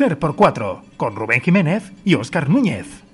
Ser por Cuatro, con Rubén Jiménez y Óscar Núñez.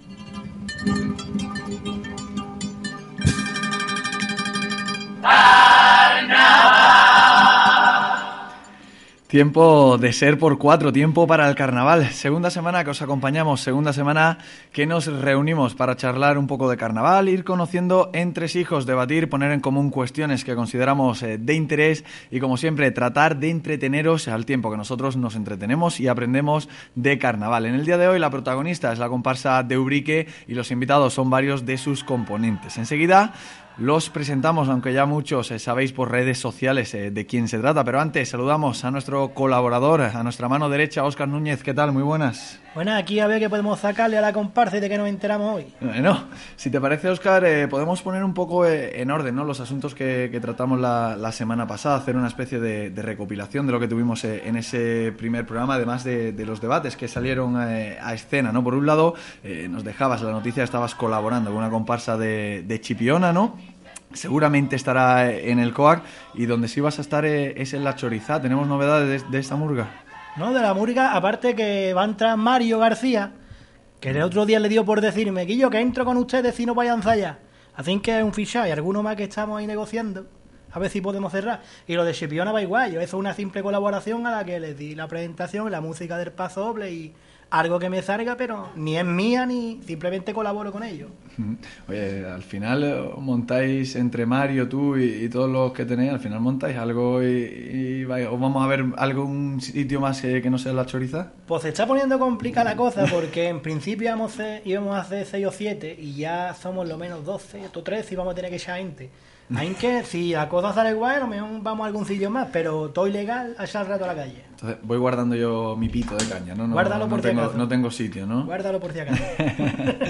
Tiempo de ser por cuatro, tiempo para el carnaval. Segunda semana que os acompañamos, segunda semana que nos reunimos para charlar un poco de carnaval, ir conociendo entre hijos, debatir, poner en común cuestiones que consideramos eh, de interés y como siempre tratar de entreteneros al tiempo que nosotros nos entretenemos y aprendemos de carnaval. En el día de hoy la protagonista es la comparsa de Ubrique y los invitados son varios de sus componentes. Enseguida los presentamos, aunque ya muchos eh, sabéis por redes sociales eh, de quién se trata, pero antes saludamos a nuestro colaborador, a nuestra mano derecha, Óscar Núñez. ¿Qué tal? Muy buenas. Bueno, aquí a ver qué podemos sacarle a la comparsa de que nos enteramos hoy. Bueno, si te parece, Óscar, eh, podemos poner un poco en orden ¿no? los asuntos que, tratamos la, semana pasada, hacer una especie de, recopilación de lo que tuvimos en ese primer programa, además de, los debates que salieron a escena. ¿no? Por un lado, nos dejabas la noticia, estabas colaborando con una comparsa de, de Chipiona, ¿no? Seguramente estará en el COAC y donde sí vas a estar eh, es en la Chorizá. ¿Tenemos novedades de, esta murga? No, de la murga, aparte que va a entrar Mario García, que el otro día le dio por decirme, Guillo, que entro con ustedes y no vayan allá. Así que es un fichaje, alguno más que estamos ahí negociando. A ver si podemos cerrar. Y lo de Chipiona va igual. Yo, es una simple colaboración a la que les di la presentación, la música del paso doble y algo que me salga, pero ni es mía ni simplemente colaboro con ellos. Oye, al final eh, montáis entre Mario, tú y, todos los que tenéis, al final montáis algo y, ¿o vamos a ver algún sitio más que, no sea la choriza. Pues se está poniendo complicada la cosa porque en principio íbamos a, íbamos a hacer 6 o 7 y ya somos lo menos 12 o 13 y vamos a tener que echar gente. Hay que, si la cosa sale igual, a lo mejor vamos a algún sitio más, pero todo ilegal a echar rato a la calle. Entonces voy guardando yo mi pito de caña, ¿no? no Guárdalo por no tengo, No tengo sitio, ¿no? Guárdalo por si acaso.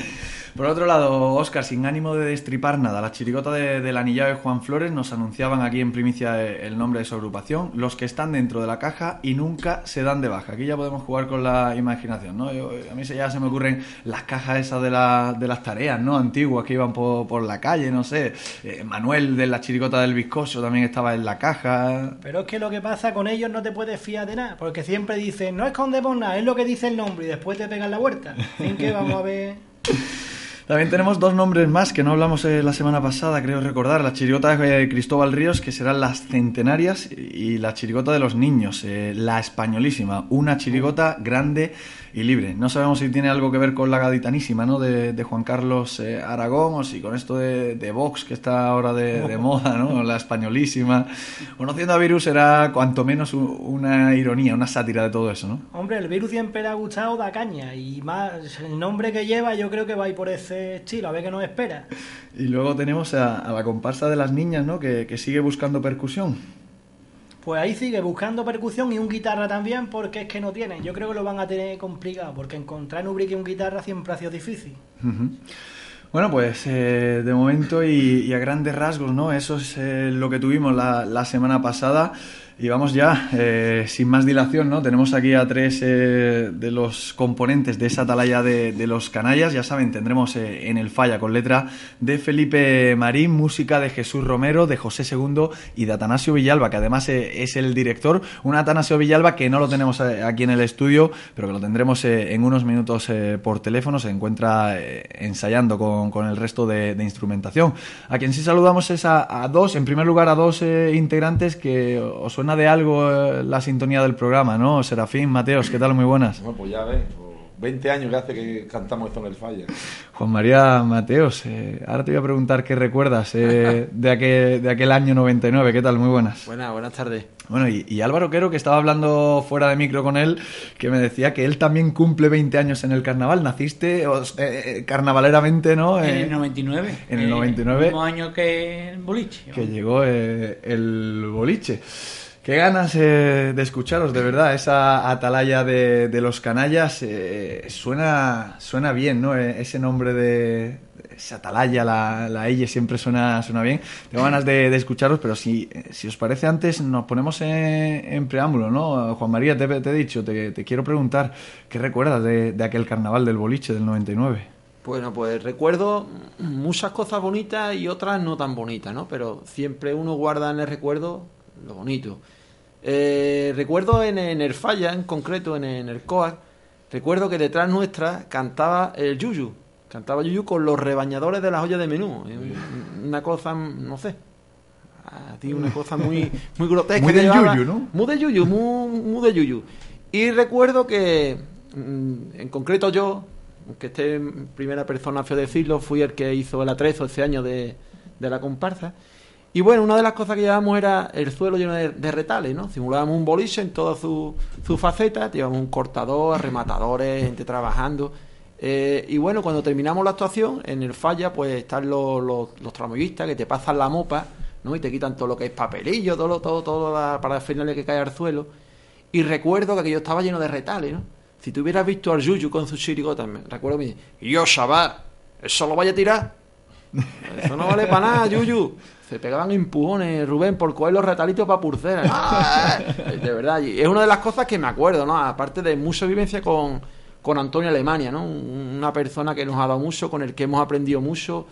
Por otro lado, Oscar, sin ánimo de destripar nada, la chirigota de, del anillado de Juan Flores nos anunciaban aquí en primicia el nombre de su agrupación, los que están dentro de la caja y nunca se dan de baja. Aquí ya podemos jugar con la imaginación, ¿no? a mí ya se me ocurren las cajas esas de, de las tareas, ¿no? Antiguas que iban por, la calle, no sé. Eh, Manuel de la chirigota del viscoso también estaba en la caja. Pero es que lo que pasa con ellos no te puedes fiar de porque siempre dicen, no escondemos nada, es lo que dice el nombre y después te pegan la vuelta. Así que vamos a ver... También tenemos dos nombres más que no hablamos eh, la semana pasada, creo recordar. La chirigota de Cristóbal Ríos, que serán las centenarias, y la chirigota de los niños, eh, la españolísima. Una chirigota grande y libre. No sabemos si tiene algo que ver con la gaditanísima, ¿no? De, Juan Carlos eh, Aragón, o si con esto de, Vox, que está ahora de, moda, ¿no? La españolísima. Conociendo a Virus era cuanto menos una ironía, una sátira de todo eso, ¿no? Hombre, el Virus siempre le ha gustado da caña, y más el nombre que lleva yo creo que va a ir por ese estilo, a ver qué nos espera. Y luego tenemos a, la comparsa de las niñas, ¿no? Que, que sigue buscando percusión pues ahí sigue buscando percusión y un guitarra también, porque es que no tienen. Yo creo que lo van a tener complicado, porque encontrar en Ubrique un guitarra siempre ha sido difícil. Bueno, pues eh, de momento y, a grandes rasgos, ¿no? Eso es eh, lo que tuvimos la, la semana pasada. Y vamos ya, eh, sin más dilación, ¿no? Tenemos aquí a tres eh, de los componentes de esa atalaya de, los canallas. Ya saben, tendremos eh, en el falla con letra de Felipe Marín, música de Jesús Romero, de José II y de Atanasio Villalba, que además es el director. Un Atanasio Villalba que no lo tenemos aquí en el estudio, pero que lo tendremos en unos minutos por teléfono. Se encuentra ensayando con, el resto de, instrumentación. A quien sí saludamos es a, a, dos, en primer lugar a dos integrantes que os suenan de algo eh, la sintonía del programa, ¿no? Serafín, Mateos, ¿qué tal? Muy buenas. Bueno, pues ya ves, 20 años que hace que cantamos esto en el Falla. Juan María Mateos, eh, ahora te voy a preguntar qué recuerdas eh, de, aquel, de aquel año 99. ¿Qué tal? Muy buenas. Buenas, buenas tardes. Bueno, y, Álvaro Quero, que estaba hablando fuera de micro con él, que me decía que él también cumple 20 años en el carnaval. Naciste carnavaleramente, ¿no? en el 99. En el 99. El mismo año que el boliche. Que llegó el boliche. Qué ganas eh, de escucharos, de verdad. Esa atalaya de, los canallas eh, suena, suena bien, ¿no? E, ese nombre de esa atalaya, la, la siempre suena, suena bien. Tengo ganas de, escucharos, pero si, si os parece antes nos ponemos en, preámbulo, ¿no? Juan María, te, he dicho, te, quiero preguntar, ¿qué recuerdas de, de aquel carnaval del boliche del 99? Bueno, pues recuerdo muchas cosas bonitas y otras no tan bonitas, ¿no? Pero siempre uno guarda en el recuerdo lo bonito. Eh, recuerdo en, el Falla, en concreto en, el COAC, recuerdo que detrás nuestra cantaba el Yuyu. Cantaba Yuyu con los rebañadores de las ollas de menú. Un- Una cosa, no sé. a ti una cosa muy, muy grotesca. Muy llevaba. yuyu, ¿no? Muy de yuyu, muy, muy de yuyu. Y recuerdo que, mm, en concreto yo, aunque esté en primera persona feo decirlo, fui el que hizo el atrezo ese año de, de la comparsa. Y bueno, una de las cosas que llevábamos era el suelo lleno de, de retales, ¿no? Simulábamos un boliche en todas sus su facetas, llevábamos un cortador, rematadores, gente trabajando. Eh, y bueno, cuando terminamos la actuación, en el falla, pues están los, los, los tramoyistas que te pasan la mopa, ¿no? Y te quitan todo lo que es papelillo, todo, lo- todo, todo la, para finales que cae al suelo. Y recuerdo que aquello estaba lleno de retales, ¿no? Si tú hubieras visto al Yuyu con su chirigota, me recuerdo me dice, y yo, chaval, ¿eso lo vaya a tirar? Eso no vale para nada, Yuyu. Se pegaban empujones, Rubén, por coger los retalitos para pulsera. ¡Ah! De verdad, y es una de las cosas que me acuerdo, ¿no? Aparte de mucha vivencia con, con Antonio Alemania, ¿no? Un- Una persona que nos ha dado mucho, con el que hemos aprendido mucho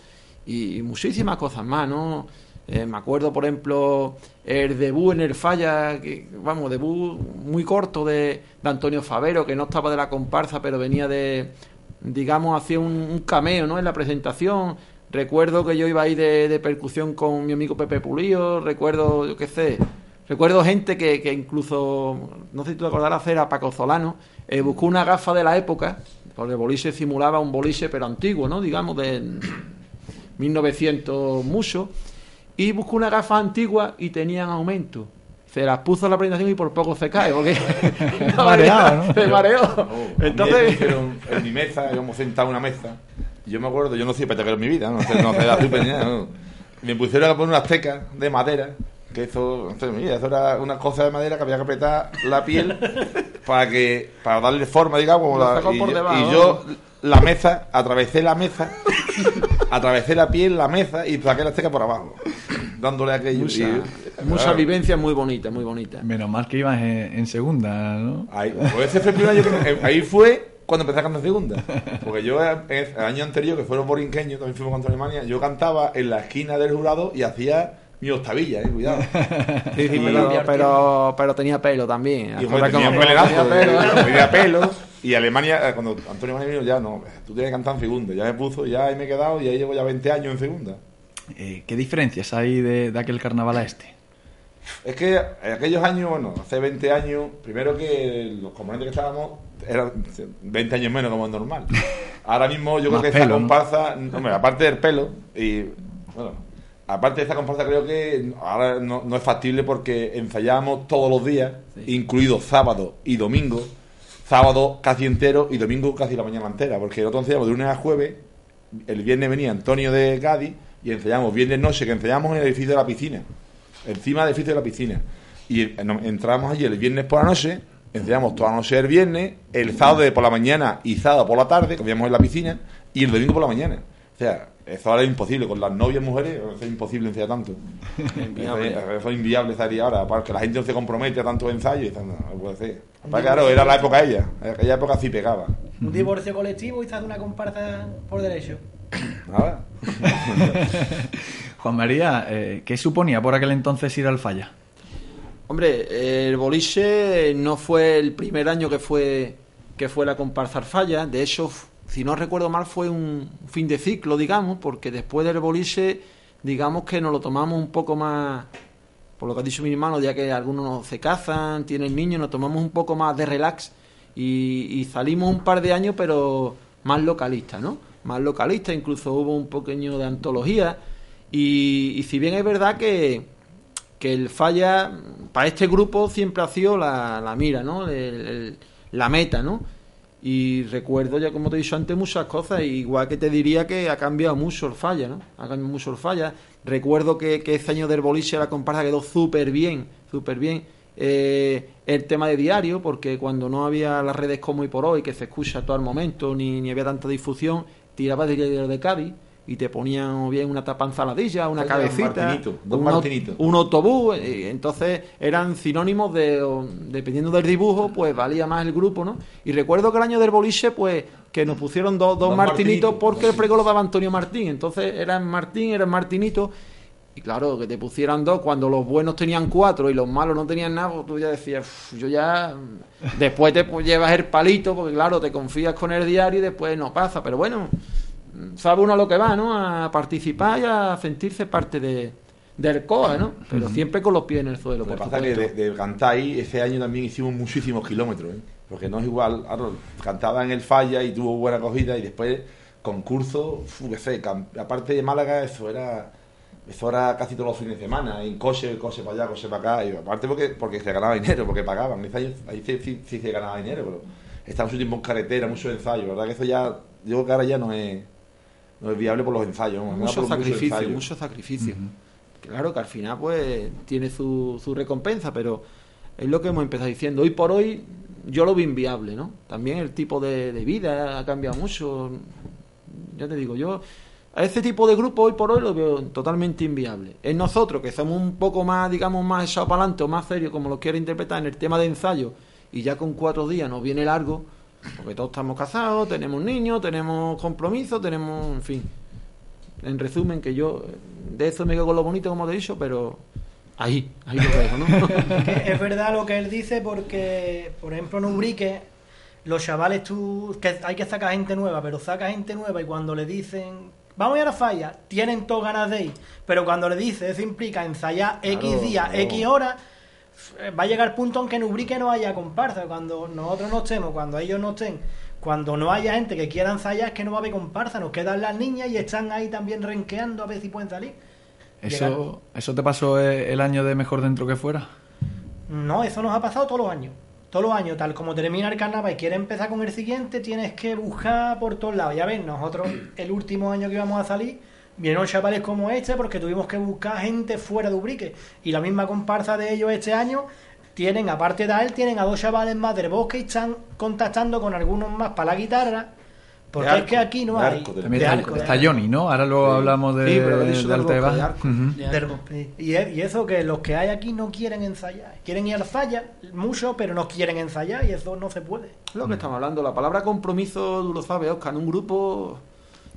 y muchísimas cosas más, ¿no? Eh, me acuerdo, por ejemplo, el debut en el Falla, que, vamos, debut muy corto de, de Antonio Favero, que no estaba de la comparsa, pero venía de, digamos, hacía un, un cameo, ¿no? En la presentación. Recuerdo que yo iba ahí de, de percusión con mi amigo Pepe Pulío, recuerdo, yo qué sé, recuerdo gente que, que incluso, no sé si tú te acordarás, era Paco Solano, eh, buscó una gafa de la época, porque el boliche simulaba un boliche pero antiguo, ¿no? Digamos, de 1900 mucho, y buscó una gafa antigua y tenían aumento. Se las puso en la presentación y por poco se cae, porque Mareado, ¿no? se mareó. Oh, Entonces. En mi mesa, íbamos sentados en una mesa. Yo me acuerdo, yo no soy petaquero en mi vida, no sé, no sé la azúcar ni nada, no. Me pusieron a poner unas tecas de madera. Que eso, no sé, mira, eso era una cosa de madera que había que apretar la piel para que para darle forma, digamos. como la- y, por yo, debajo, y yo, la mesa, atravesé la mesa, atravesé la piel, la mesa y saqué las tecas por abajo, dándole aquello. mucha, y- mucha claro. vivencia muy bonita, muy bonita. Menos mal que ibas en, en segunda, ¿no? Ahí, pues ese fue el primer año que- ahí fue cuando empecé a cantar segunda. Porque yo eh, el año anterior, que fueron borinqueños, también fuimos contra Alemania, yo cantaba en la esquina del jurado y hacía mi octavilla, eh, cuidado. Sí, sí, Y- pero, pero, pero tenía pelo también. Y joder, tenía como- pelenazo, tenía pelo. eh, tenía pelo. Y Alemania, eh, cuando Antonio Alemania vino, ya no, tú tienes que cantar en segunda. Ya me puso, ya ahí me he quedado y ahí llevo ya 20 años en segunda. Eh, ¿Qué diferencias hay de, de aquel carnaval a este? Es que en aquellos años, bueno, hace 20 años, primero que los componentes que estábamos eran 20 años menos como es normal. Ahora mismo yo creo que esta ¿no? comparsa, hombre, aparte del pelo, y bueno, aparte de esta comparsa creo que ahora no, no es factible porque ensayábamos todos los días, incluidos sábado y domingo, sábado casi entero y domingo casi la mañana entera, porque nosotros ensayamos de lunes a jueves, el viernes venía Antonio de Cádiz y ensayamos viernes noche, que ensayamos en el edificio de la piscina, encima del edificio de la piscina. Y eh, entramos allí el viernes por la noche, ensayamos toda la noche el viernes, el sábado de por la mañana y sábado por la tarde, comíamos en la piscina, y el domingo por la mañana. O sea, eso ahora es imposible, con las novias mujeres eso es imposible ensayar tanto. Eso es, eso es inviable estaría ahora, porque la gente no se compromete a tanto ensayo y tal, no, no puede ser. Aparte, claro, era la época ella, en aquella época sí pegaba. Un divorcio colectivo y hace una comparsa por derecho. Nada. Juan María, eh, ¿qué suponía por aquel entonces ir al falla? Hombre, el boliche no fue el primer año que fue que fue la comparsa al falla. De hecho, si no recuerdo mal, fue un fin de ciclo, digamos, porque después del boliche, digamos que nos lo tomamos un poco más, por lo que ha dicho mi hermano, ya que algunos se casan, tienen niños, nos tomamos un poco más de relax y, y salimos un par de años, pero más localistas, ¿no? Más localistas, incluso hubo un pequeño de antología. Y, si bien es verdad que, que el falla para este grupo siempre ha sido la, la mira, ¿no? La meta, ¿no? Y recuerdo ya como te he dicho antes muchas cosas, igual que te diría que ha cambiado mucho el falla, ¿no? Ha cambiado mucho el falla. Recuerdo que, que ese año del boliche la comparsa quedó súper bien, súper bien. Eh, el tema de diario, porque cuando no había las redes como hoy por hoy, que se escucha a todo el momento, ni, ni había tanta difusión, tirabas de diario de Cádiz y te ponían o bien una tapa ensaladilla, una era un cabecita, martinito, dos un, un autobús, eh, entonces eran sinónimos de, o, dependiendo del dibujo, pues valía más el grupo, ¿no? Y recuerdo que el año del boliche, pues, que nos pusieron dos, dos Dos martinitos martinitos, porque el prego lo daba Antonio Martín, entonces eran Martín, eran Martinito, Y claro, que te pusieran dos cuando los buenos tenían cuatro y los malos no tenían nada, pues tú ya decías, "Uf, yo ya. Después te pues, llevas el palito, porque claro, te confías con el diario y después no pasa. Pero bueno, sabe uno a lo que va, ¿no? A participar y a sentirse parte de, del COA, ¿no? Pero siempre con los pies en el suelo. Lo pasa que de, de Cantay ese año también hicimos muchísimos kilómetros, ¿eh? porque no es igual. Cantaba en el Falla y tuvo buena acogida y después concurso, qué sé, aparte de Málaga, eso era eso era casi todos los fines de semana, en coche, coche para allá, coche para acá, y aparte porque, porque se ganaba dinero, porque pagaban. Ese año, ahí sí, sí- sí se ganaba dinero, pero estaba mucho tiempo en carretera, mucho ensayo, la verdad que eso ya, yo creo que ahora ya no es, no es viable por los ensayos. ¿no? mucho Por sacrificio, ensayo. mucho sacrificio. Claro que al final pues tiene su, su recompensa, pero es lo que hemos empezado diciendo. Hoy por hoy yo lo veo inviable, ¿no? También el tipo de, de vida ha cambiado mucho. Ya te digo, yo a ese tipo de grupo hoy por hoy lo veo totalmente inviable. Es nosotros que somos un poco más, digamos, más echados para adelante o más serios, como lo quiera interpretar en el tema de ensayo, y ya con cuatro días nos viene largo, porque todos estamos casados, tenemos niños, tenemos compromisos, tenemos, en fin. En resumen, que yo de eso me quedo con lo bonito, como te he dicho, pero ahí, ahí lo dejo, ¿no? Es verdad lo que él dice porque, por ejemplo, en Ubrique, los chavales tú, que hay que sacar gente nueva, pero saca gente nueva y cuando le dicen, vamos a ir a la falla, tienen todas ganas de ir, pero cuando le dice, eso implica ensayar X Claro, días, claro. X horas, va a llegar punto en que en Ubrique no haya comparsa, cuando nosotros no estemos, cuando ellos no estén, cuando no haya gente que quiera ensayar, es que no va a haber comparsa, nos quedan las niñas y están ahí también renqueando a ver si pueden salir. Llegar- ¿Eso, ¿Eso te pasó eh, el año de mejor dentro que fuera? No, eso nos ha pasado todos los años. Todos los años, tal como termina el carnaval y quieres empezar con el siguiente, tienes que buscar por todos lados. Ya ves, nosotros el último año que íbamos a salir, vinieron chavales como este porque tuvimos que buscar gente fuera de Ubrique. Y la misma comparsa de ellos este año, tienen, aparte de a él, tienen a dos chavales más del bosque y están contactando con algunos más para la guitarra. Porque De es que aquí no de hay. arco, de de está, arco, de está arco. Johnny, ¿no? Ahora luego Sí. hablamos de, Sí, pero dicho de del de bosque, de arco. Del- y, es- y eso que los que hay aquí no quieren ensayar. Quieren ir a la falla, mucho, pero no quieren ensayar y eso no se puede. Es lo que estamos hablando. La palabra compromiso, tú lo sabes, Oscar, en un grupo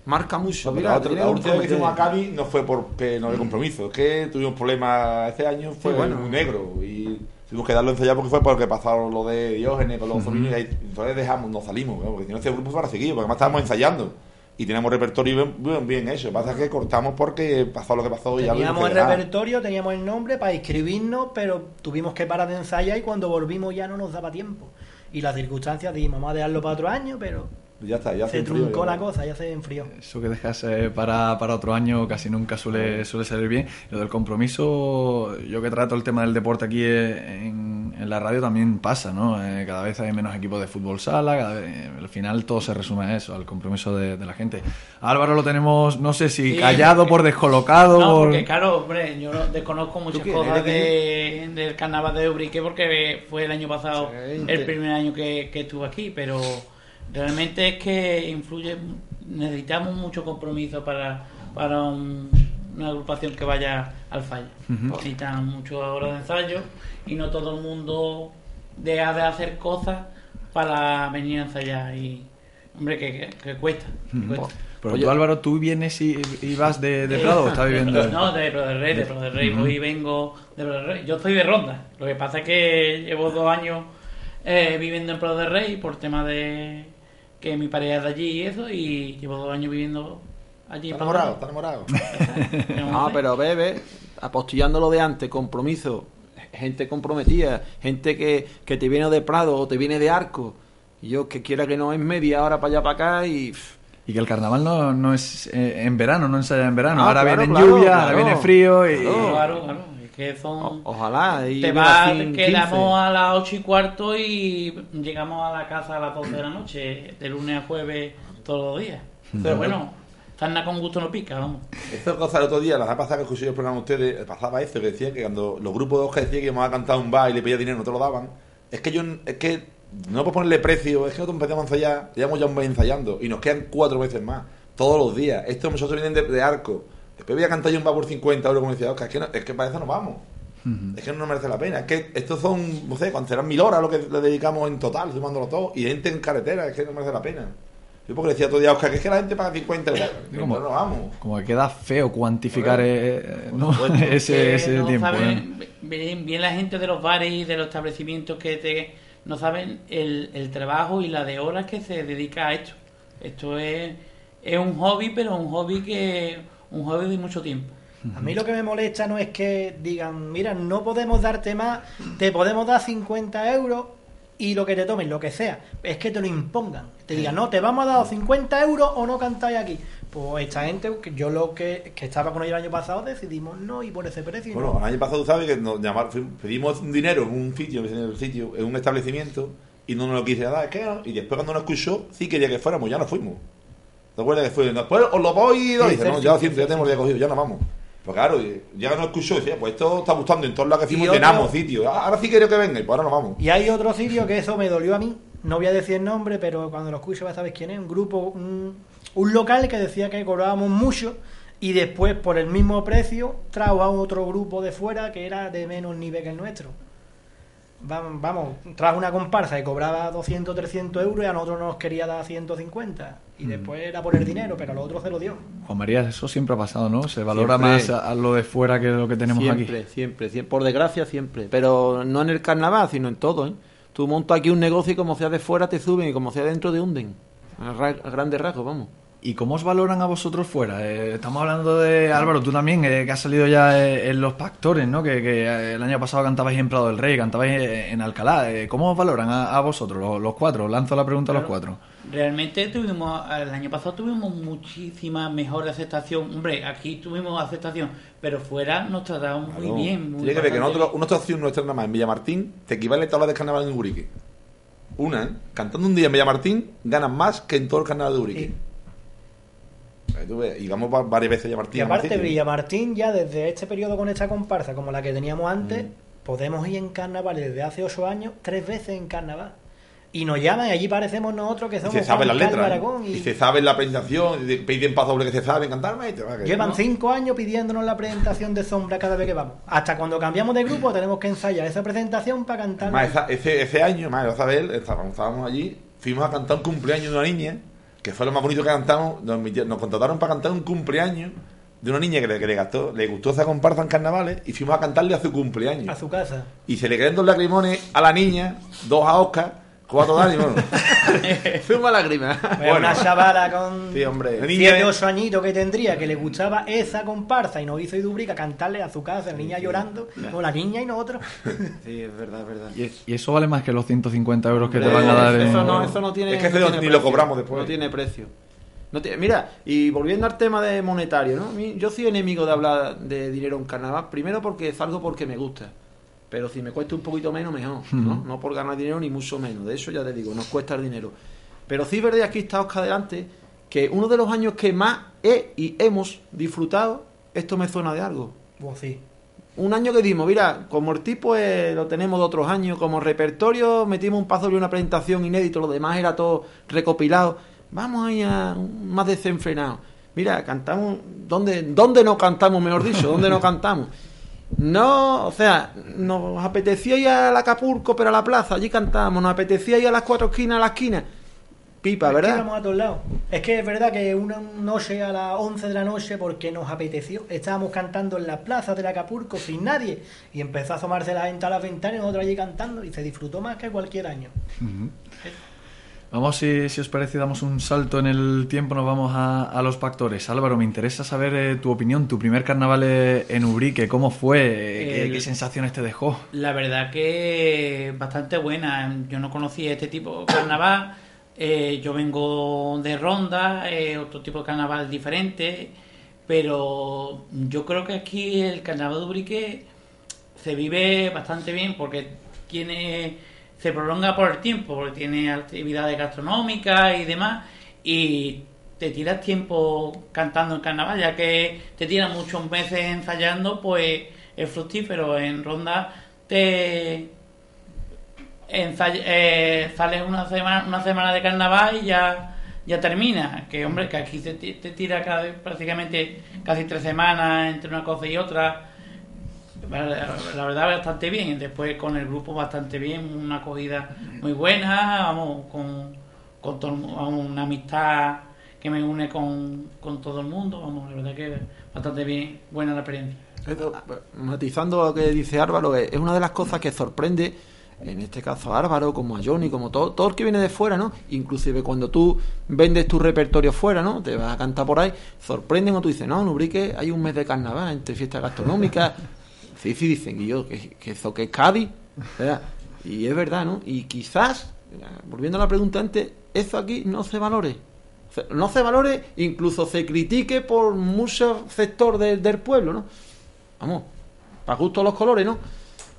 marca mucho. No, Mira, la, otra, última vez que hicimos a. Cami no fue porque no había compromiso, es que tuvimos problemas este año, fue bueno. muy negro y tuvimos que darlo ensayar porque fue porque pasaron lo de Diógenes con los sobrinos y ahí- entonces dejamos, nos salimos, ¿no? porque si no este grupo para seguir, porque además estábamos ensayando y teníamos repertorio bien, bien, bien hecho, lo que pasa es que cortamos porque pasó lo que pasó y ya lo Teníamos el repertorio, teníamos el nombre para inscribirnos, pero tuvimos que parar de ensayar y cuando volvimos ya no nos daba tiempo. Y las circunstancias dijimos, vamos a dejarlo para otro año, pero Ya está, ya se truncó ya. la cosa, ya se enfrió. Eso que dejas eh, para, para otro año casi nunca suele, suele salir bien. Lo del compromiso, yo que trato el tema del deporte aquí eh, en, en la radio también pasa, ¿no? Eh, cada vez hay menos equipos de fútbol sala, cada vez- eh, al final todo se resume a eso, al compromiso de, de la gente. A Álvaro lo tenemos, no sé si Sí. callado, por descolocado, No, por... porque claro, hombre, yo no- desconozco muchas cosas de, del carnaval de Ubrique porque fue el año pasado Sí, el primer año que, que estuve aquí, pero realmente es que influye, necesitamos mucho compromiso para, para un- una agrupación que vaya al fallo. Necesitan muchas horas de ensayo y no todo el mundo deja de hacer cosas para venir a ensayar y hombre que, que- que cuesta, que cuesta. Pero Oye. tú, Álvaro, ¿tú vienes y, y vas de, de Prado o estás viviendo...? No, de Pro del Rey, de Pro del Rey. Voy y vengo de Pro del Rey. Yo estoy de ronda. Lo que pasa es que llevo dos años eh, viviendo en Pro del Rey por tema de que mi pareja es de allí y eso. Y llevo dos años viviendo allí. Está enamorado, está enamorado. No, pero ve, ve, apostillando lo de antes, compromiso, gente comprometida, gente que, que te viene de Prado o te viene de Arco. Y yo que quiera que no es media hora para allá para acá y... Y que el carnaval no, no es eh, en verano, no ensaya en verano. Ah, ahora claro, viene claro, lluvia, ahora claro. viene frío y... Claro. Claro, que son. o- ojalá. Y te vas, quedamos 15. a las ocho y cuarto y llegamos a la casa a las 12 de la noche, de lunes a jueves, todos los días. Pero bueno, sarna con gusto no pica, vamos. Esta cosa el otro día, la semana pasada que escuché yo el programa de ustedes, pasaba eso, que decía que cuando los grupos de Oscar decían que íbamos a cantar un bar y le pedía dinero, no te lo daban. Es que yo, es que no puedo ponerle precio, es que nosotros empezamos a ensayar, llevamos ya un mes ensayando y nos quedan cuatro veces más, todos los días. Estos nosotros vienen de, de arco. Después voy a cantar yo un bar por 50 euros, como decía Oscar, es que, no- es que para eso no vamos. Es que no nos merece la pena. Es que estos son, no sé, cuando serán mil horas lo que le dedicamos en total, sumándolo todo, y gente en carretera, es que no merece la pena. Yo porque le decía todo día Oscar que es que la gente paga 50 euros. ¿Cómo? No, vamos. Como que queda feo cuantificar eh, eh, ese, ese no tiempo. ¿eh? saben, bien, bien la gente de los bares y de los establecimientos que te, no saben el, el trabajo y la de horas que se dedica a esto. Esto es, es un hobby, pero un hobby que un hobby de mucho tiempo. A mí lo que me molesta no es que digan, mira, no podemos darte más, te podemos dar 50 euros y lo que te tomen, lo que sea. Es que te lo impongan. Te digan, no, te vamos a dar 50 euros o no cantáis aquí. Pues esta gente, yo lo que, que estaba con ellos el año pasado, decidimos no y por ese precio. Bueno, no. el año pasado, tú sabes que nos llamaron, pedimos un dinero en un sitio, en el sitio, en un establecimiento, y no nos lo quise dar, es que no. Y después cuando nos escuchó, sí quería que fuéramos, ya nos fuimos. ¿Te acuerdas que fue? Después os lo voy y. Sí, Dice, no, ya lo siento, ya tenemos ya cogido, ya nos vamos. Pues claro, ya nos escuchó y decía, pues esto está gustando, en todos lados que fuimos llenamos sitios. Ah, Ahora sí quiero que venga, y pues ahora nos vamos. Y hay otro sitio que eso me dolió a mí. No voy a decir el nombre, pero cuando lo escucho vas a saber quién es. Un grupo, un, un local que decía que cobrábamos mucho y después por el mismo precio trajo a otro grupo de fuera que era de menos nivel que el nuestro. Vam- Vamos, trajo una comparsa que cobraba 200, 300 euros y a nosotros nos quería dar 150. Y después era por el dinero, pero a los otros se lo dio. Juan María, eso siempre ha pasado, ¿no? Se valora Siempre. más a, a lo de fuera que lo que tenemos siempre, aquí. siempre, siempre, por desgracia siempre. Pero no en el carnaval, sino en todo, ¿eh? Tú montas aquí un negocio y como sea de fuera te suben y como sea dentro te hunden. A, ra- a grandes rasgos, vamos. ¿Y cómo os valoran a vosotros fuera? Eh, estamos hablando de Álvaro, tú también, eh, que has salido ya eh, en Los Pactores, ¿no? Que, que, el año pasado cantabais en Prado del Rey, cantabais en Alcalá. Eh, ¿Cómo os valoran a, a vosotros, los, los cuatro? Lanzo la pregunta a los cuatro. Realmente tuvimos, el año pasado tuvimos muchísima mejor aceptación. Hombre, aquí tuvimos aceptación, pero fuera nos trataron muy bien. Muy Tiene que ver que nosotros, una actuación nuestra nada más en Villamartín te equivale a tabla de carnaval en Urique. Una, ¿eh? Cantando un día en Villamartín ganas más que en todo el carnaval de Urique. Sí. Y vamos va- varias veces a Villamartín. Y a aparte. Villamartín, ya desde este periodo con esta comparsa, como la que teníamos antes, Mm. podemos ir en carnaval desde hace ocho años, tres veces en carnaval. Y nos llaman y allí parecemos nosotros que Y somos se saben las letras. ¿eh? Y... y se saben la presentación. Y de- piden paso doble que se saben cantarme. Y te va, que- llevan ¿no? cinco años pidiéndonos la presentación de sombra cada vez que vamos. Hasta cuando cambiamos de grupo tenemos que ensayar esa presentación para cantar. Ese, ese año, más, a ver, estábamos, estábamos allí, fuimos a cantar un cumpleaños de una niña, que fue lo más bonito que cantamos. Nos, contrataron para cantar un cumpleaños de una niña que le, que le gastó, le gustó esa comparsa en carnavales y fuimos a cantarle a su cumpleaños. a su casa. Y se le caen dos lagrimones a la niña, dos a Oscar, cuatro a Dani. Bueno, Zuma lágrima. Pues Una chavala con sí, hombre. Siete, es- ocho añitos que tendría, que le gustaba esa comparsa y nos hizo y dubrica cantarle a su casa, la niña llorando, con la niña y nosotros. Sí, es verdad, es verdad. Y, y eso vale más que los 150 euros que te van a dar en... Eso no, eso no tiene. Es que no tiene ni lo precio. cobramos después. No tiene precio. No tiene- mira, y volviendo al tema de monetario, ¿no? Yo soy enemigo de hablar de dinero en carnaval, primero porque es algo porque me gusta. Pero si me cuesta un poquito menos, mejor, ¿no? No por ganar dinero ni mucho menos. De eso ya te digo, nos cuesta el dinero. Pero sí verdad, aquí está Oscar delante, que uno de los años que más he y hemos disfrutado, esto me suena de algo Pues sí. un año que dimos, mira, como el tipo eh, lo tenemos de otros años, como repertorio metimos un paso y una presentación inédito, lo demás era todo recopilado. Vamos ahí a un más desenfrenado. Mira, cantamos, ¿dónde, ¿dónde no cantamos, mejor dicho? ¿Dónde no cantamos? No, o sea, nos apetecía ir al Acapulco, pero a la plaza, allí cantamos, nos apetecía ir a las cuatro esquinas, a la esquina. Pipa, Es que ¿verdad? a todos lados. Es que es verdad que una noche a las 11 de la noche, porque nos apeteció, estábamos cantando en la plaza del Acapulco sin nadie. Y empezó a asomarse la gente a las ventanas y nosotros allí cantando. Y se disfrutó más que cualquier año. Vamos, si, si os parece, damos un salto en el tiempo, nos vamos a, a los pactores. Álvaro, me interesa saber eh, tu opinión, tu primer carnaval eh, en Ubrique, ¿cómo fue? Eh, ¿Qué, sensaciones te dejó? La verdad que bastante buena. Yo no conocía este tipo de carnaval. Eh, yo vengo de Ronda, eh, otro tipo de carnaval diferente. Pero yo creo que aquí el carnaval de Ubrique se vive bastante bien porque tiene se prolonga por el tiempo, porque tiene actividades gastronómicas y demás. Y te tiras tiempo cantando en carnaval, ya que te tiras muchos meses ensayando, pues es fructífero. En ronda te eh, sales una semana, una semana de carnaval y ya, ya termina. Que hombre, que aquí ti- te tira cada prácticamente casi tres semanas entre una cosa y otra. La verdad bastante bien. Después con el grupo bastante bien, una acogida muy buena, vamos, con, con todo el mu- vamos, una amistad que me une con, con todo el mundo. Vamos, la verdad que bastante bien, buena la experiencia. Eso, matizando lo que dice Álvaro, es una de las cosas que sorprende, en este caso a Álvaro, como a Johnny, como todo, todo el que viene de fuera, ¿no? Inclusive cuando tú vendes tu repertorio fuera, ¿no? Te vas a cantar por ahí, sorprenden o tú dices, no, en Ubrique hay un mes de carnaval entre fiestas gastronómicas. sí, sí, dicen, y yo, que, que eso que es Cádiz. Y es verdad, ¿no? Y quizás, volviendo a la pregunta antes, eso aquí no se valore. No se valore, incluso se critique por mucho sector del- del pueblo, ¿no? vamos, para gusto los colores, ¿no?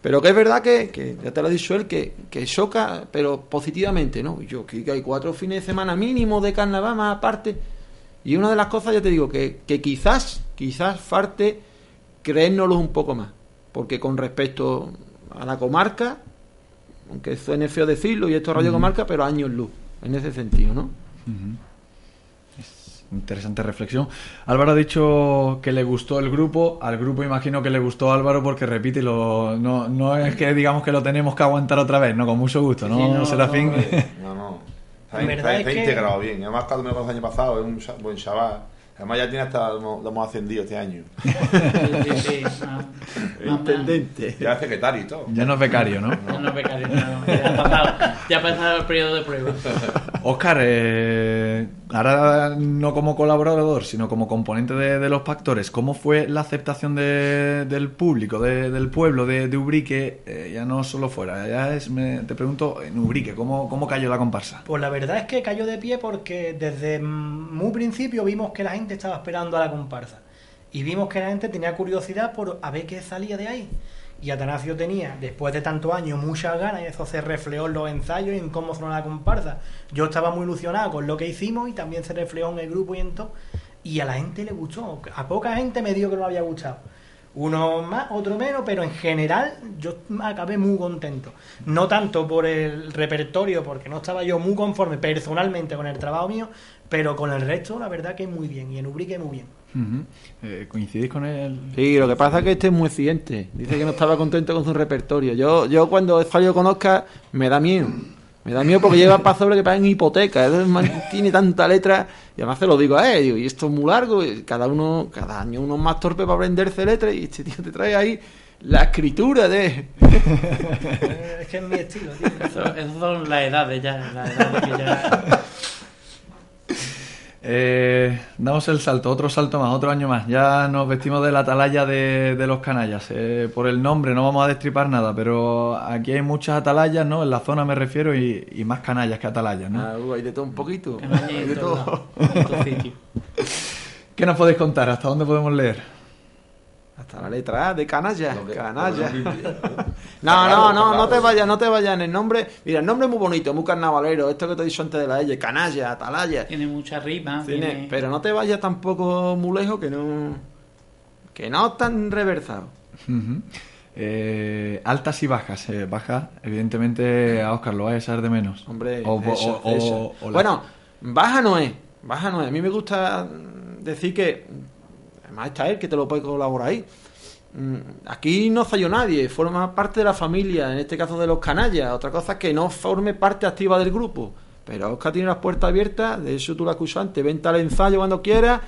Pero que es verdad que, que ya te lo ha dicho él, que, que choca, pero positivamente, ¿no? Yo creo que hay cuatro fines de semana mínimo de carnaval más aparte. Y una de las cosas, ya te digo, que, que quizás, quizás falte creérnoslo un poco más. Porque con respecto a la comarca, aunque suene feo decirlo, y esto es Radio Comarca, pero años luz, en ese sentido, ¿no? Interesante reflexión. Álvaro ha dicho que le gustó el grupo. Al grupo imagino que le gustó Álvaro porque repite, lo, no, no es que digamos que lo tenemos que aguantar otra vez, no, con mucho gusto, ¿no, Sí, no, Serafín? No, no. Está, En está- verdad está es que- integrado bien. Además, cuando me lo conocí el año pasado, es un buen chaval. Además, ya tiene hasta. Lo lo hemos ascendido este año. Sí, sí, sí. Más- más- Intendente. Ya es secretario y todo. ya no es becario, ¿no? más- no becario, no, ya, ha pasado, ya ha pasado el periodo de prueba. Oscar, eh, ahora no como colaborador, sino como componente de, de los Pactores, ¿cómo fue la aceptación de- del público, de- del pueblo de, de Ubrique? Eh, ya no solo fuera, ya es, me- te pregunto, en Ubrique, ¿cómo, ¿cómo cayó la comparsa? Pues la verdad es que cayó de pie porque desde muy principio vimos que la gente estaba esperando a la comparsa. Y vimos que la gente tenía curiosidad por a ver qué salía de ahí. Y Atanasio tenía, después de tantos años, muchas ganas y eso se reflejó en los ensayos y en cómo sonó la comparsa. Yo estaba muy ilusionado con lo que hicimos y también se reflejó en el grupo y en todo. Y a la gente le gustó. A poca gente me dio que no había gustado. Uno más, otro menos, pero en general yo acabé muy contento. No tanto por el repertorio, porque no estaba yo muy conforme personalmente con el trabajo mío, pero con el resto, la verdad que muy bien. Y en Ubrique muy bien. Eh, ¿Coincidís con él? Sí, lo que pasa es que este es muy exigente. Dice que no estaba contento con su repertorio. Yo, yo cuando he salido con Oscar, me da miedo. Me da miedo porque lleva pasos que pagan hipoteca. Es man- Tiene tanta letra. Y además se lo digo a él. Digo, y esto es muy largo. y cada uno, cada año uno es más torpe para aprenderse letras. Y este tío te trae ahí la escritura de. Es que es mi estilo, tío. Esas son las edades ya, las edades que ya... Eh, damos el salto, otro salto más, otro año más. Ya nos vestimos de la atalaya de, de los canallas. Eh, por el nombre no vamos a destripar nada, pero aquí hay muchas atalayas, ¿no? En la zona me refiero, y, y más canallas que atalayas, ¿no? Ah, uh, hay de todo un poquito. Hay de todo. ¿Qué nos podéis contar? ¿Hasta dónde podemos leer? Hasta la letra A de canalla. Lo que- Canalla. lo que- No, no, no, no te vayas, no te vayas en el nombre. Mira, el nombre es muy bonito, muy carnavalero. Esto que te he dicho antes de la L, canalla, atalaya. Tiene mucha rima. Tiene- tiene- Pero no te vayas tampoco muy lejos que no. Que no tan reversado. Ujú. Eh, altas y bajas. Eh, baja, evidentemente, a Oscar lo vais a echar de menos. Hombre, O- eso, o- eso. o- o la- bueno, baja no es. Baja no es. A mí me gusta decir que. Además está él que te lo puede colaborar ahí. Mm, Aquí no falló nadie, forma parte de la familia, en este caso de los canallas. Otra cosa es que no forme parte activa del grupo. Pero Oscar tiene las puertas abiertas, de eso tú lo escuchas antes, vente al ensayo cuando quieras.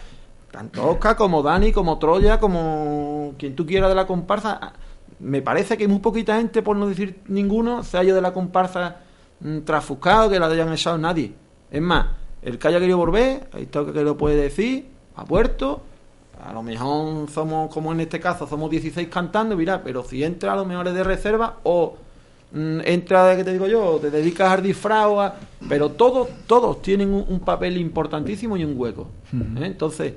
Tanto Oscar como Dani, como Troya, como quien tú quieras de la comparsa. Me parece que muy poquita gente, por no decir ninguno, se haya de la comparsa mm, trafuscado, que la hayan echado nadie. Es más, el que haya querido volver, ahí está que lo puede decir, ha puerto. A lo mejor somos, como en este caso, somos 16 cantando, mira, pero si entra a lo mejor es de reserva o mm, entra, que te digo yo, te dedicas al disfraz, a- pero todos, todos tienen un, un papel importantísimo y un hueco. ¿eh? Entonces,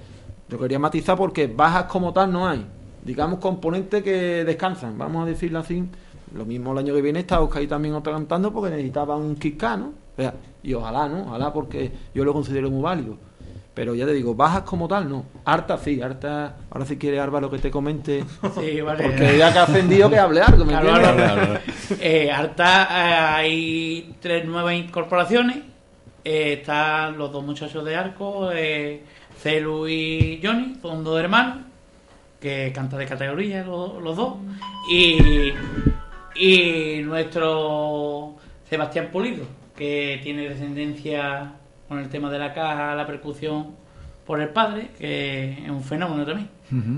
yo quería matizar porque bajas como tal no hay. Digamos componentes que descansan, vamos a decirlo así. Lo mismo el año que viene está Oscar ahí también otra cantando porque necesitaba un kick ¿no? O sea, y ojalá, ¿no? Ojalá porque yo lo considero muy válido. Pero ya te digo, bajas como tal, no. Harta sí, harta. Ahora si quiere Álvaro que te comente. Sí, vale. Porque ya que ha ascendido que hable algo, ¿me entiendes? Eh, Arta, eh, hay tres nuevas incorporaciones. Eh, están los dos muchachos de arco, Celu y Johnny, son dos hermanos, que cantan de categoría los, los dos. Y, y nuestro Sebastián Pulido, que tiene descendencia con el tema de la caja, la percusión, por el padre, que es un fenómeno también,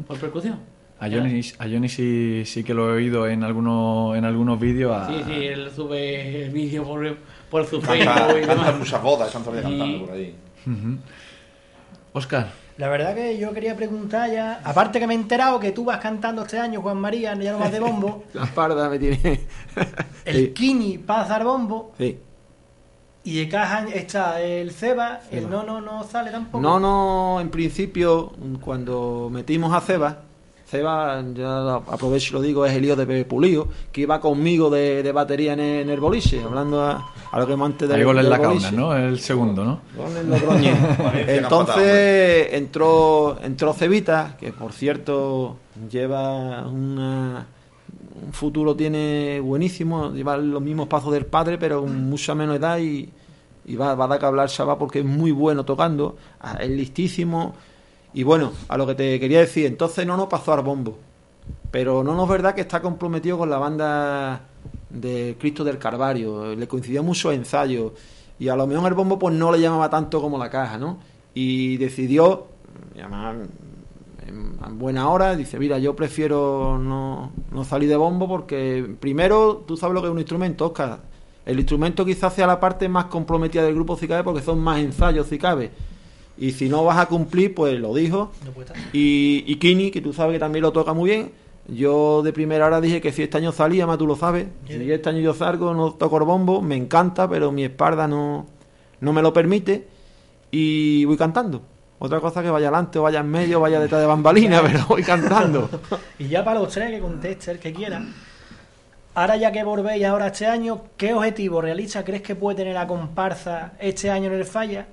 por percusión. A Johnny, a Johnny sí, sí que lo he oído en algunos, en algunos vídeos. a- Sí, sí, él sube el vídeo por, por su Facebook y canta muchas bodas, están todavía Sí. cantando por ahí. Oscar, La verdad que yo quería preguntar ya, aparte que me he enterado que tú vas cantando este año, Juan María, ya no vas de bombo, La espalda me tiene. el Sí. Kini pasa dar bombo Sí. Y de caja está el Ceba, el no, no, no sale tampoco. No, no, en principio, cuando metimos a Ceba, Ceba, ya aprovecho y lo digo, es el hijo de Pepe Pulido, que iba conmigo de, de batería en el, en el boliche, hablando a, a lo que hemos antes del, hay gol en la cauna, ¿no? El segundo, ¿no? Gol en Logroño. Entonces entró, entró Cevita, que por cierto lleva una, un futuro tiene buenísimo, lleva los mismos pasos del padre, pero con mucha menos edad y, y va, va a dar que hablar Shabbat porque es muy bueno tocando, es listísimo. Y bueno, a lo que te quería decir, entonces no nos pasó al bombo, pero no, no es verdad que está comprometido con la banda de Cristo del Carvario, le coincidió muchos ensayos y a lo mejor el bombo pues no le llamaba tanto como la caja, ¿no? Y decidió, llamar en, en buena hora, dice, mira, yo prefiero no, no salir de bombo porque primero, tú sabes lo que es un instrumento, Oscar, el instrumento quizás sea la parte más comprometida del grupo Cicabe porque son más ensayos Cicabe. Y si no vas a cumplir, pues lo dijo. No. Y, y Kini, que tú sabes que también lo toca muy bien. Yo de primera hora dije que si este año salía, más tú lo sabes. Si este año yo salgo, no toco el bombo, me encanta, pero mi espalda no, no me lo permite. Y voy cantando. Otra cosa que vaya adelante o vaya en medio, vaya detrás de bambalina, pero voy cantando. Y ya para los tres que conteste el que quiera. Ahora ya que volvéis ahora este año, ¿qué objetivo realista crees que puede tener la comparsa este año en el Falla?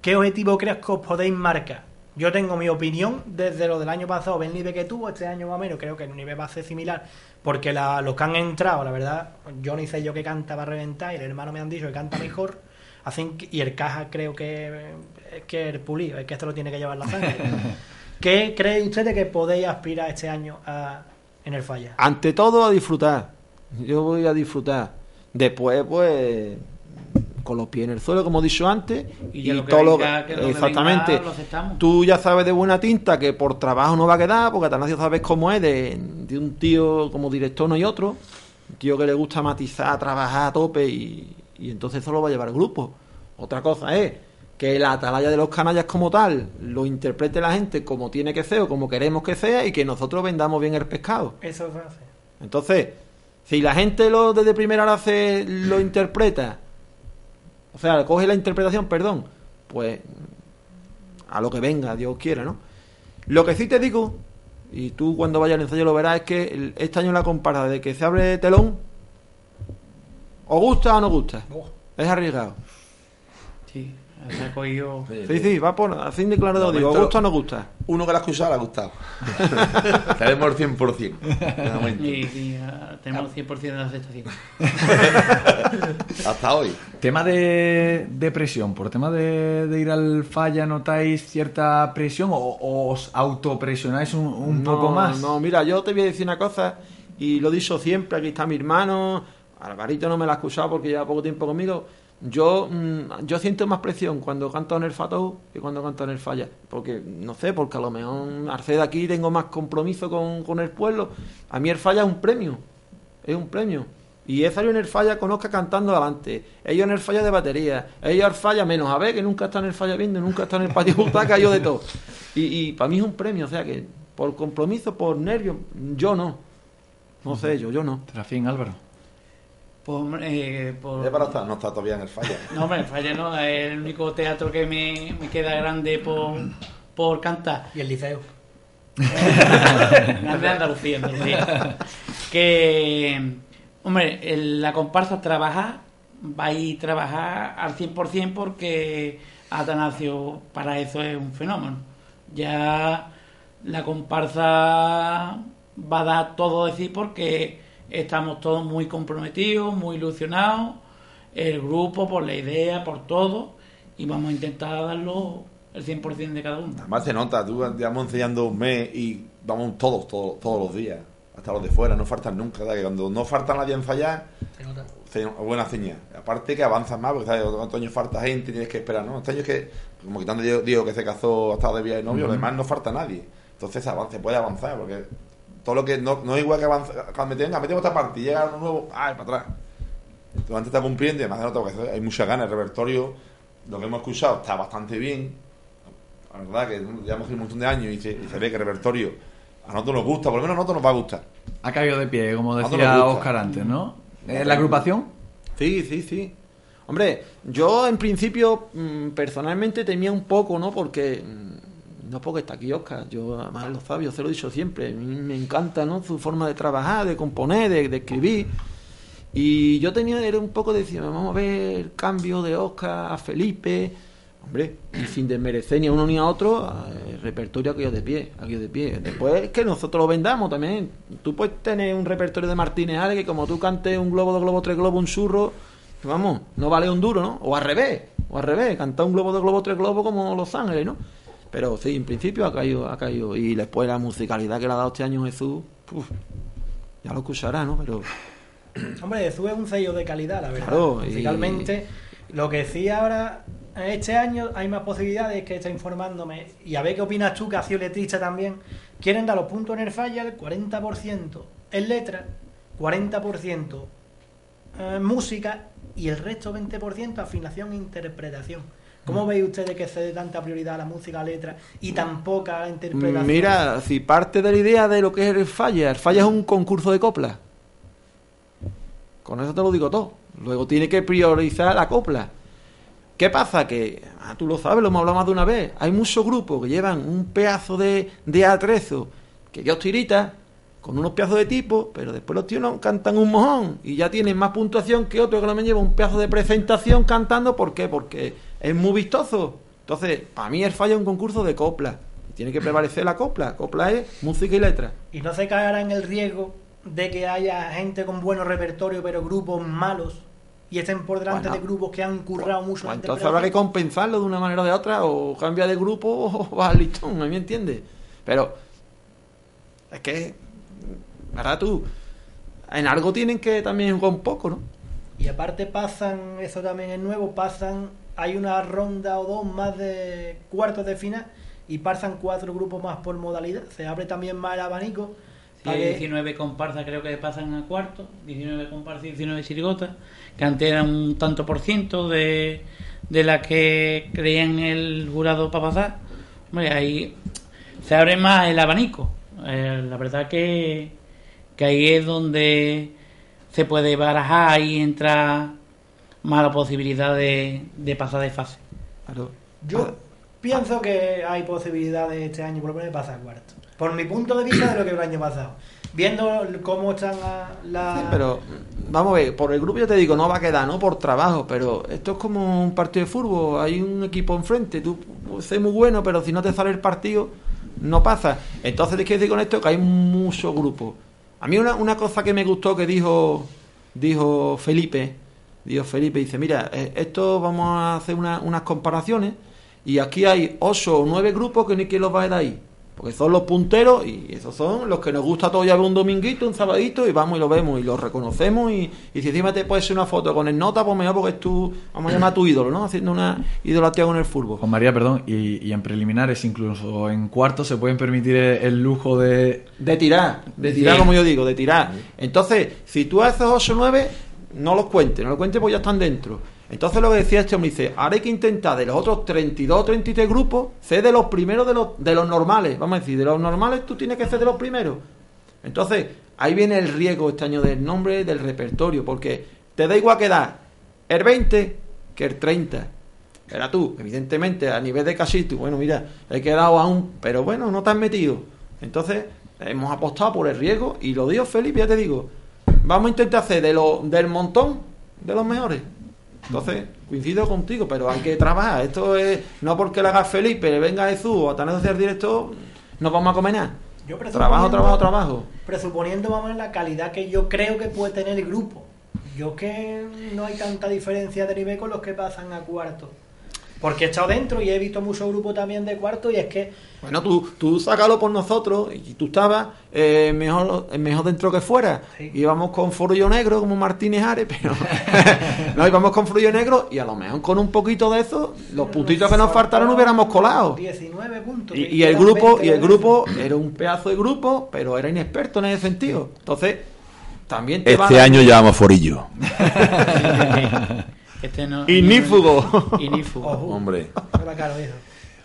¿Qué objetivo crees que os podéis marcar? Yo tengo mi opinión desde lo del año pasado, el nivel que tuvo, este año más o menos, creo que el nivel va a ser similar, porque la- los que han entrado, la verdad, yo ni sé yo que canta va a reventar, y el hermano me han dicho que canta mejor, hacen y el caja creo que es que el pulido, es que esto lo tiene que llevar la sangre. ¿Qué creen ustedes que podéis aspirar este año a- en el Falla? Ante todo, a disfrutar. Yo voy a disfrutar. Después, pues, con los pies en el suelo, como he dicho antes. Y Y, lo todo lo venga, que lo que Exactamente. venga, lo aceptamos. Tú ya sabes de buena tinta que por trabajo no va a quedar, porque Atanasio sabes cómo es, de, de un tío como director no hay otro. Un tío que le gusta matizar, trabajar a tope y, y entonces eso lo va a llevar el grupo. Otra cosa es que la atalaya de los canallas como tal lo interprete la gente como tiene que ser o como queremos que sea y que nosotros vendamos bien el pescado. Eso se hace. Entonces, si la gente lo desde primera hora se lo interpreta, o sea, coge la interpretación, perdón, pues a lo que venga, Dios quiera, ¿no? Lo que sí te digo, y tú cuando vayas al ensayo lo verás, es que este año la compara de que se abre telón, o gusta o no gusta. Oh. Es arriesgado. Sí, se ha cogido... Sí, sí, va por así de claro digo, gusta o no gusta. Uno que la ha escuchado le ha gustado. Tenemos el 100%. de momento. Y, y, ah, tenemos 100% de aceptación. Hasta hoy. Tema de, de presión, por tema de, de ir al falla, ¿notáis cierta presión o, o os autopresionáis un, un No, poco más? No, mira, yo te voy a decir una cosa, y lo he dicho siempre, aquí está mi hermano, Alvarito no me la ha escuchado porque lleva poco tiempo conmigo. Yo, mm, yo siento más presión cuando canto en el Fatou que cuando canto en el Falla. Porque, no sé, porque a lo mejor Arceda aquí tengo más compromiso con, con el pueblo. A mí el Falla es un premio. Es un premio. Y he salido en el Falla con Oscar cantando adelante. Ellos en el Falla de batería. Ellos al Falla menos a ver, que nunca está en el Falla viendo, nunca está en el patio butaca, de todo. Y, y para mí es un premio. O sea que, por compromiso, por nervio, yo no. No sé, yo, yo no. Serafín, Álvaro. Pues, hombre, eh, por... Ya para estar, no está todavía en el falla. No, hombre, el Falla no, es el único teatro que me, me queda grande por, por cantar. Y el liceo. Grande de Andalucía, Andalucía. Que, hombre, el- la comparsa trabajar, va a ir a trabajar al 100% porque Atanasio para eso es un fenómeno. Ya la comparsa va a dar todo de sí porque estamos todos muy comprometidos, muy ilusionados, el grupo por la idea, por todo, y vamos a intentar darlo el 100% de cada uno. Además se nota, tú llevamos enseñando un mes y vamos todos, todos, todos los días. hasta los de fuera, no faltan nunca. ¿verdad? Que cuando no falta nadie a ensayar, Se nota. buena señal. Aparte que avanzas más, porque ¿sabes? cuántos años falta gente, tienes que esperar, ¿no? Este año es que, como quitando Diego, Diego que se casó, ha estado de viaje de novio, además no falta nadie. Entonces se avanza, se puede avanzar, porque todo lo que no, no es igual que avanzar, cuando me venga, metemos esta parte y llega uno nuevo, ¡ay, para atrás! Entonces antes está cumpliendo y además se nota porque hay muchas ganas, el repertorio, lo que hemos escuchado está bastante bien. La verdad que llevamos un montón de años y se, y se ve que el repertorio a nosotros nos gusta, por lo menos a nosotros nos va a gustar. Ha caído de pie, como decía. Oscar antes, ¿no? ¿La agrupación? Sí, sí, sí. Hombre, yo en principio mm, personalmente temía un poco, ¿no? Porque mm, no porque está aquí Oscar, yo además lo sabio, se lo he dicho siempre, me encanta, ¿no? Su forma de trabajar, de componer, de, escribir. Y yo tenía era un poco de decir, vamos a ver el cambio de Oscar a Felipe, hombre, y sin desmerecer ni a uno ni a otro, el repertorio aquello de pie, aquello de pie. Después que nosotros lo vendamos también. Tú puedes tener un repertorio de Martínez Ale que como tú cantes un globo, dos globos, tres globos, un churro, vamos, no vale un duro, ¿no? O al revés, o al revés, cantar un globo, dos globos, tres globos como Los Ángeles, ¿no? Pero sí, en principio ha caído, ha caído. Y después la musicalidad que le ha dado este año Jesús, puf, ya lo escuchará, ¿no? Pero Hombre, Jesús es un sello de calidad, la verdad. Claro, y- Musicalmente, lo que sí ahora, este año hay más posibilidades que está informándome. Y a ver qué opinas tú, que has sido letrista también. Quieren dar los puntos en el falla, 40% en letra, 40% en música y el resto 20% afinación e interpretación. ¿Cómo Mm. veis ustedes que se dé tanta prioridad a la música, a la letra y tan poca a la interpretación? Mira, si parte de la idea de lo que es el falla, el falla es un concurso de copla. Con eso te lo digo todo. Luego tiene que priorizar la copla. ¿Qué pasa? Que, ah, tú lo sabes, lo hemos hablado más de una vez. Hay muchos grupos que llevan un pedazo de, de atrezo, que Dios tirita, con unos pedazos de tipo, pero después los tíos no cantan un mojón y ya tienen más puntuación que otro que no me lleva un pedazo de presentación cantando. ¿Por qué? Porque es muy vistoso. Entonces, para mí el falla es un concurso de copla. Tiene que prevalecer la copla. Copla es música y letra. Y no se caerá en el riesgo de que haya gente con buenos repertorios, pero grupos malos, y estén por delante Bueno. de grupos que han currado mucho. Pues entonces habrá que compensarlo de una manera o de otra, o cambia de grupo o va al listón, ¿me entiendes? Pero es que, ¿verdad tú? En algo tienen que también jugar un poco, ¿no? Y aparte pasan, eso también es nuevo, pasan, hay una ronda o dos más de cuartos de final y pasan cuatro grupos más por modalidad. Se abre también más el abanico. Sí, hay que- 19 comparsas creo que pasan a cuarto, 19 comparsas y 19 chirigotas, que antes eran un tanto por ciento de, de las que creían el jurado para pasar. Hombre, ahí se abre más el abanico. Eh, la verdad que, que ahí es donde se puede barajar y entra más la posibilidad de, de pasar de fase. Claro. Yo pienso que hay posibilidades este año por lo menos de pasar cuarto. Por mi punto de vista de lo que el año pasado. Viendo cómo están la... la- Sí, pero vamos a ver, por el grupo yo te digo, no va a quedar, ¿no? Por trabajo, pero esto es como un partido de fútbol, hay un equipo enfrente, tú puedes ser muy bueno, pero si no te sale el partido, no pasa. Entonces, ¿qué quiero decir con esto? Que hay muchos grupos. A mí una, una cosa que me gustó que dijo, dijo Felipe, dijo Felipe, dice, mira, eh, esto vamos a hacer una- unas comparaciones y aquí hay ocho o nueve grupos que ni quien los va a dar ahí. Porque son los punteros y esos son los que nos gusta todo ya ver un dominguito, un sabadito y vamos y lo vemos y lo reconocemos y, y si encima te puedes hacer una foto con el nota, pues mejor porque es tu, vamos a llamar a tu ídolo, ¿no? Haciendo una idolatría con el fútbol. Juan María, perdón, y, y en preliminares, incluso en cuartos, se pueden permitir el, el lujo de. De tirar, de tirar Sí. como yo digo, de tirar. Entonces, si tú haces 8 o 9, no los cuentes, no los cuentes porque ya están dentro. Entonces lo que decía este hombre dice, ahora hay que intentar de los otros 32 o 33 grupos, ser de los primeros de los, de los normales. Vamos a decir, de los normales tú tienes que ser de los primeros. Entonces, ahí viene el riesgo este año del nombre, del repertorio, porque te da igual que da el 20 que el 30. Era tú, evidentemente, a nivel de casito, bueno, mira, he quedado aún, pero bueno, no te has metido. Entonces, hemos apostado por el riesgo y lo dijo Felipe, ya te digo, vamos a intentar hacer de lo, del montón de los mejores. Entonces, coincido contigo, pero hay que trabajar. Esto es, no porque le haga Felipe, venga Jesús o a tener hacer directo, nos vamos a comer nada. Yo Trabajo, trabajo, trabajo. Presuponiendo, vamos, en la calidad que yo creo que puede tener el grupo. Yo que no hay tanta diferencia de nivel con los que pasan a cuarto. Porque he estado dentro y he visto muchos grupos también de cuarto y es que Bueno, tú, tú sácalo por nosotros y tú estabas eh, mejor, mejor dentro que fuera. Sí. Íbamos con Forullo Negro como Martínez Ares, pero no íbamos con Forullo Negro y a lo mejor con un poquito de eso, los puntitos que nos faltaron hubiéramos colado. 19 puntos. Y, el grupo 20 y el grupo era un pedazo de grupo, pero era inexperto en ese sentido. Entonces, también te Este año llevamos Forillo. Este no, Ignífugo. Ignífugo. Ojo. Hombre.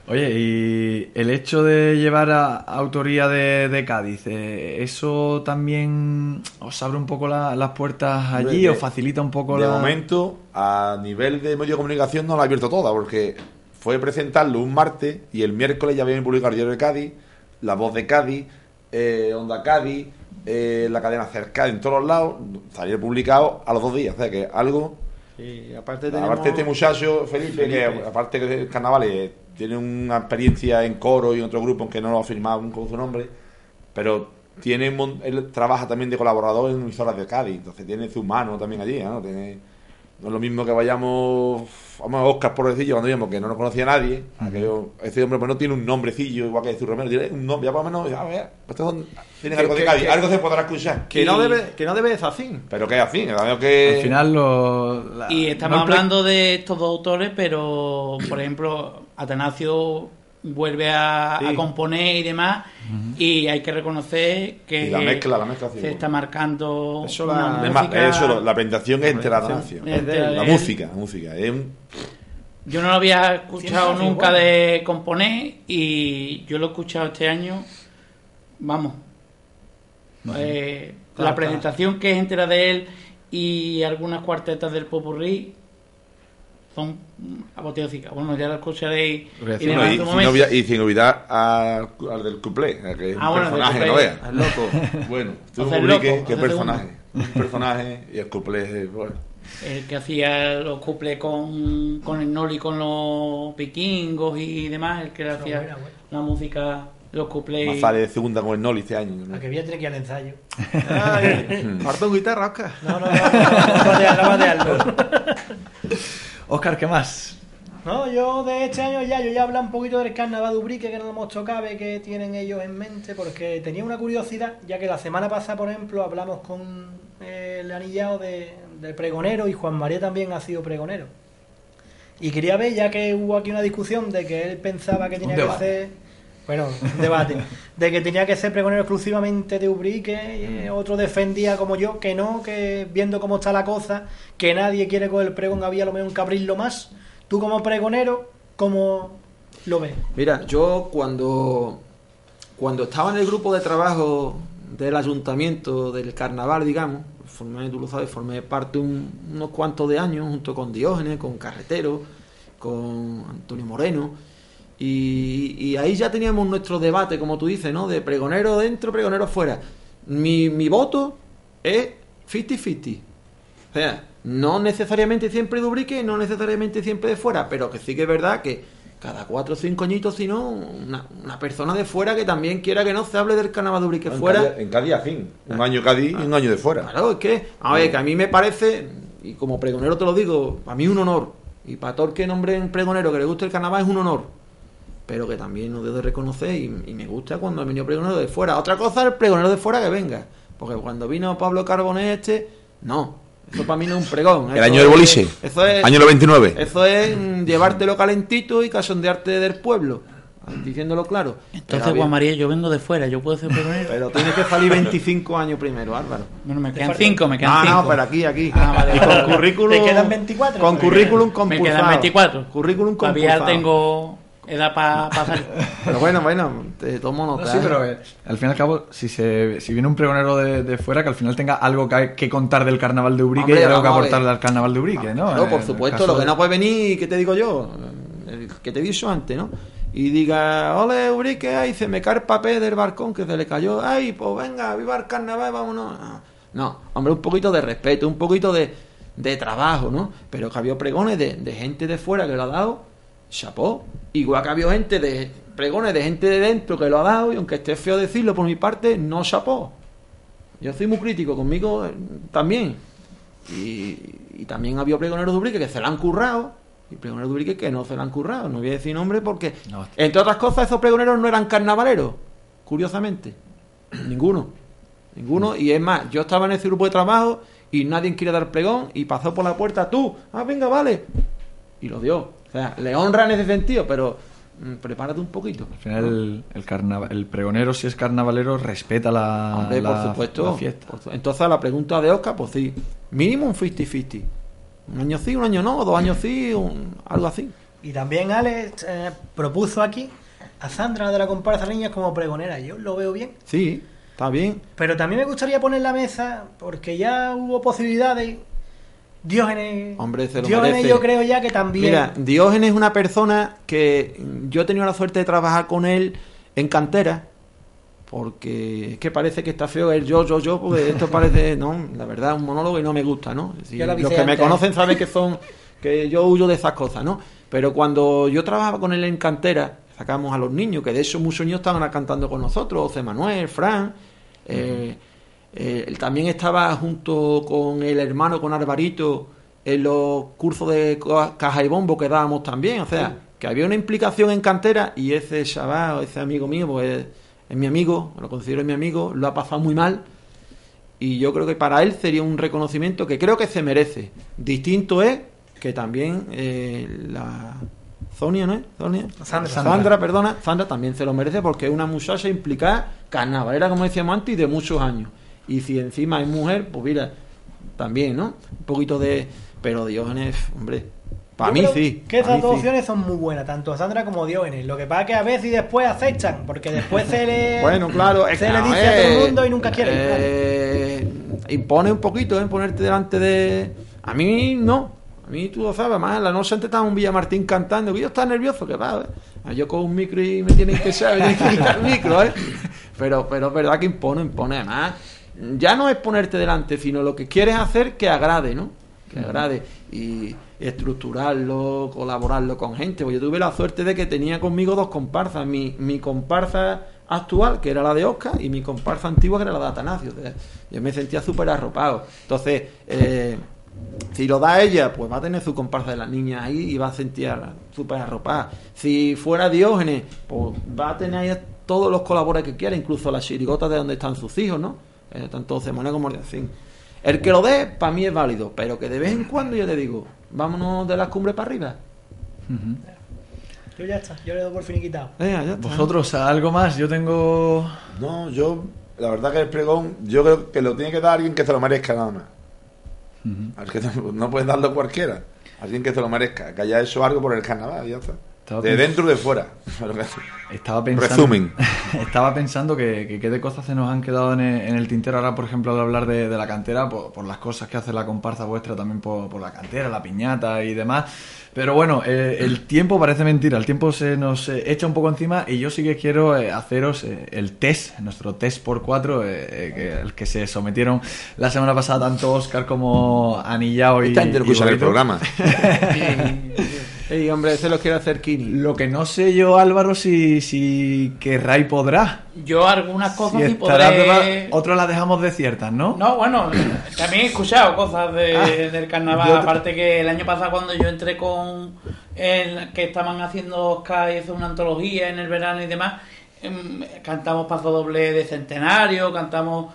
Oye, y el hecho de llevar a, autoría de, de Cádiz, eh, ¿eso también os abre un poco la- las puertas allí De- o facilita un poco De la... momento, a nivel de medio de comunicación no la ha abierto toda, porque fue presentarlo un martes y el miércoles ya habían publicado el diario de Cádiz, La Voz de Cádiz, eh, Onda Cádiz, eh, la cadena Cerca, en todos los lados, salió publicado a los dos días. O sea que algo. Y aparte tenemos... Aparte, este muchacho, Felipe, que Felipe. aparte que de carnavales tiene una experiencia en coro y en otro grupo, aunque no lo ha firmado con su nombre, pero tiene él trabaja también de colaborador en emisoras de Cádiz, entonces tiene su mano también allí, ¿no? Tiene, no es lo mismo que vayamos, vamos a Oscar por decirlo, cuando íbamos, que no nos conocía nadie, aquello- ese hombre pues no tiene un nombrecillo igual que Jesús Romero, tiene un nombre, ya por lo menos, a ver, estos son- tienen Que- algo de que- algo se podrá escuchar. Que Y- no debe, que no debe de ser así. Pero que es que que... Al final lo... la- Y estamos hablando de estos dos autores, pero por ejemplo, Atanasio vuelve a, Sí. a componer y demás, y hay que reconocer que Y la mezcla, la mezcla, sí, se está marcando Eso una la- Además, música- eso, lo- la presentación es entera presentación Atanasio. es de La música, la música. Es un, Yo no lo había escuchado nunca igual. de componer y yo lo he escuchado este año. Vamos. Eh, la presentación que es entera de él y algunas cuartetas del Popurrí son apoteósicas. Bueno, ya lo escucharéis. Y sin olvidar, y sin olvidar a- al del cuplé, a que es Ah, un bueno, personaje, cuplé. no veas. Es loco. Bueno, tú publiques loco, qué personaje. Un personaje y el cuplé es, bueno. El que hacía los cuples con, con el Noli, con los vikingos y demás, el que le hacía buena, buena. la música, los cuples. Más sale de segunda con el Noli este año. ¿no? A que voy a tener que ir al ensayo. Ay, guitarra, Oscar. No, no, no, no, no, no. Oscar, ¿qué más? No, yo de este año ya, yo ya hablo un poquito del carnaval de Ubrique, que no lo hemos tocado, que tienen ellos en mente, porque tenía una curiosidad, ya que la semana pasada, por ejemplo, hablamos con eh, el anillado de, del pregonero y Juan María también ha sido pregonero. Y quería ver, ya que hubo aquí una discusión de que él pensaba que tenía que ser. Bueno, un debate. de que tenía que ser pregonero exclusivamente de Ubrique, eh, otro defendía como yo que no, que viendo cómo está la cosa, que nadie quiere con el pregón, había lo mejor que abrirlo más. Tú como pregonero, ¿cómo lo ves? Mira, yo cuando, cuando estaba en el grupo de trabajo del ayuntamiento del carnaval, digamos, formé, tú lo sabes, formé parte un- unos cuantos de años junto con Diógenes, con Carretero, con Antonio Moreno. Y, y ahí ya teníamos nuestro debate, como tú dices, ¿no? De pregonero dentro, pregonero fuera. Mi, mi voto es 50-50. O sea, no necesariamente siempre de Ubrique, no necesariamente siempre de fuera, pero que sí que es verdad que cada cuatro o cinco añitos, si no, una, una persona de fuera que también quiera que no se hable del carnaval de Ubrique En fuera. Cádiz- En Cádiz, a fin. Un año Cádiz y un año de fuera. Claro, es que, a ver, que a mí me parece, y como pregonero te lo digo, para mí es un honor. Y para todo el que nombre en pregonero que le guste el carnaval es un honor. Pero que también nos debo de reconocer y, y me gusta cuando ha venido pregonero de fuera. Otra cosa es el pregonero de fuera que venga. Porque cuando vino Pablo Carbonés este, no. Eso para mí no es un pregón. El año del es- boliche. Eso es, Año 99. eso es mm, llevártelo calentito y casondearte del pueblo. Diciéndolo claro. Entonces, Juan María, yo vengo de fuera, yo puedo ser pregonero. Pero tienes que salir 25 años primero, Álvaro. Bueno, me quedan falta- cinco, me quedan No, cinco. no, pero aquí, aquí. Ah, vale, y con vale. currículum. ¿Te quedan 24? Con Me currículum Me compulsado. quedan 24. Currículum Todavía compulsado. tengo edad para salir. Pero bueno, bueno, te tomo No, nota. sí, pero eh, al fin y al cabo, si, se, si viene un pregonero de, de fuera, que al final tenga algo que, que contar del carnaval de Ubrique Hombre, y algo que aportarle al carnaval de Ubrique, ¿no? Claro, Eh, por supuesto, lo que de- no puede venir, ¿qué te digo yo? El que te he dicho antes, ¿no? Y diga, ole, Urique, ay, se me cae el papel del barcón que se le cayó, ay, pues venga, viva el carnaval, vámonos. No, No, hombre, un poquito de respeto, un poquito de, de trabajo, ¿no? Pero que había pregones de, de gente de fuera que lo ha dado, chapó. Igual que había gente de pregones de gente de dentro que lo ha dado, y aunque esté feo decirlo por mi parte, no chapó. Yo soy muy crítico conmigo eh, también. Y, y también había pregoneros de Ubrique que se la han currado y pregoneros de Ubrique que no se lo han currado. No voy a decir nombre porque, No. entre otras cosas, esos pregoneros no eran carnavaleros, curiosamente. Ninguno. Ninguno. Y es más, yo estaba en ese grupo de trabajo y nadie quiere dar pregón y pasó por la puerta tú. Ah, venga, vale. Y lo dio. O sea, le honra en ese sentido, pero mm, prepárate un poquito. Al final, el, el, carnava- el pregonero, si es carnavalero, respeta la, Hombre, la- por supuesto. la fiesta. Por su- Entonces, a la pregunta de Oscar, pues sí. Mínimo un 50-50. Un año sí, un año no, dos años sí, un- algo así. Y también Alex eh, propuso aquí a Sandra de la comparsa Niñas como pregonera. Yo lo veo bien. Sí, está bien. Pero también me gustaría poner la mesa, porque ya hubo posibilidades. Diógenes. Hombre, se lo Diógenes merece. yo creo ya que también. Mira, Diógenes es una persona que yo he tenido la suerte de trabajar con él en cantera, porque es que parece que está feo el yo, yo, yo, porque esto parece, no, la verdad, un monólogo y no me gusta, ¿no? Lo los que me conocen saben que son, que yo huyo de esas cosas, ¿no? Pero cuando yo trabajaba con él en cantera, sacábamos a los niños, que de hecho muchos niños estaban cantando con nosotros, José Manuel, Fran, eh, eh, él también estaba junto con el hermano, con Alvarito, en los cursos de co- caja y bombo que dábamos también. O sea, que había una implicación en cantera y ese chaval, ese amigo mío, pues es, es mi amigo, lo considero mi amigo, lo ha pasado muy mal. Y yo creo que para él sería un reconocimiento que creo que se merece. Distinto es que también eh, la Sonia, ¿no es? Sonia. Sandra. Sandra, perdona, Sandra también se lo merece porque es una muchacha implicada carnavalera, como decíamos antes, y de muchos años. Y si encima es mujer, pues mira, también, ¿no? Un poquito de... Pero Diógenes, hombre, para mí sí. Que mí dos sí. opciones son muy buenas, tanto Sandra como Diógenes. Lo que pasa es que a veces y después acechan, porque después se le. Bueno, claro, es se que, le a dice a todo el mundo y nunca quiere. eh, impone un poquito, ¿eh? Ponerte delante de... A mí no. A mí tú lo sabes, más la noche antes estaba un Villamartín cantando, que yo estaba nervioso, que va, ¿eh? Yo con un micro y me tienen que saber, me tienen que quitar el micro, ¿eh? Pero, pero es verdad que impone, impone. Además, ya no es ponerte delante, sino lo que quieres hacer que agrade, ¿no? Que agrade. Y estructurarlo, colaborarlo con gente. Pues yo tuve la suerte de que tenía conmigo dos comparsas. Mi, mi comparsa actual, que era la de Oscar, y mi comparsa antigua, que era la de Atanasio. O sea, yo me sentía súper arropado. Entonces, eh, si lo da ella, pues va a tener su comparsa de las niñas ahí y va a sentir súper arropada. Si fuera Diógenes, pues va a tener ahí todos los colaboradores que quiera, incluso las chirigotas de donde están sus hijos, ¿no? Eh, tanto Semana como Ordencín. El que lo dé, para mí es válido, pero que de vez en cuando yo le digo, vámonos de las cumbres para arriba. Yo ya está, yo le doy por finiquitado. Venga, ya está. Vosotros, algo más, yo tengo... No, yo, la verdad que el pregón, yo creo que lo tiene que dar alguien que se lo merezca nada más. No, puedes darlo cualquiera. Alguien que se lo merezca, que haya hecho algo por el carnaval, ya está. Estaba De pens- dentro y de fuera. Estaba pensando, Resumen. Estaba pensando que, que qué de cosas se nos han quedado en el, en el tintero ahora, por ejemplo, al hablar de, de la cantera, por, por las cosas que hace la comparsa vuestra también por, por la cantera, la piñata y demás. Pero bueno, eh, el tiempo parece mentira, el tiempo se nos eh, echa un poco encima y yo sí que quiero eh, haceros eh, el test, nuestro test por cuatro, eh, eh, que, al que se sometieron la semana pasada tanto Oscar como Anillao y, escucha el programa. Ey, hombre, ese lo quiere hacer Kini. Lo que no sé yo, Álvaro, si, si querrá y podrá. Yo algunas cosas Si sí podré... Otras las dejamos desiertas, ¿no? No, bueno, también he escuchado cosas de- del carnaval. te- Aparte que el año pasado cuando yo entré con el que estaban haciendo Oscar y hizo una antología en el verano y demás, em, cantamos paso doble de centenario, cantamos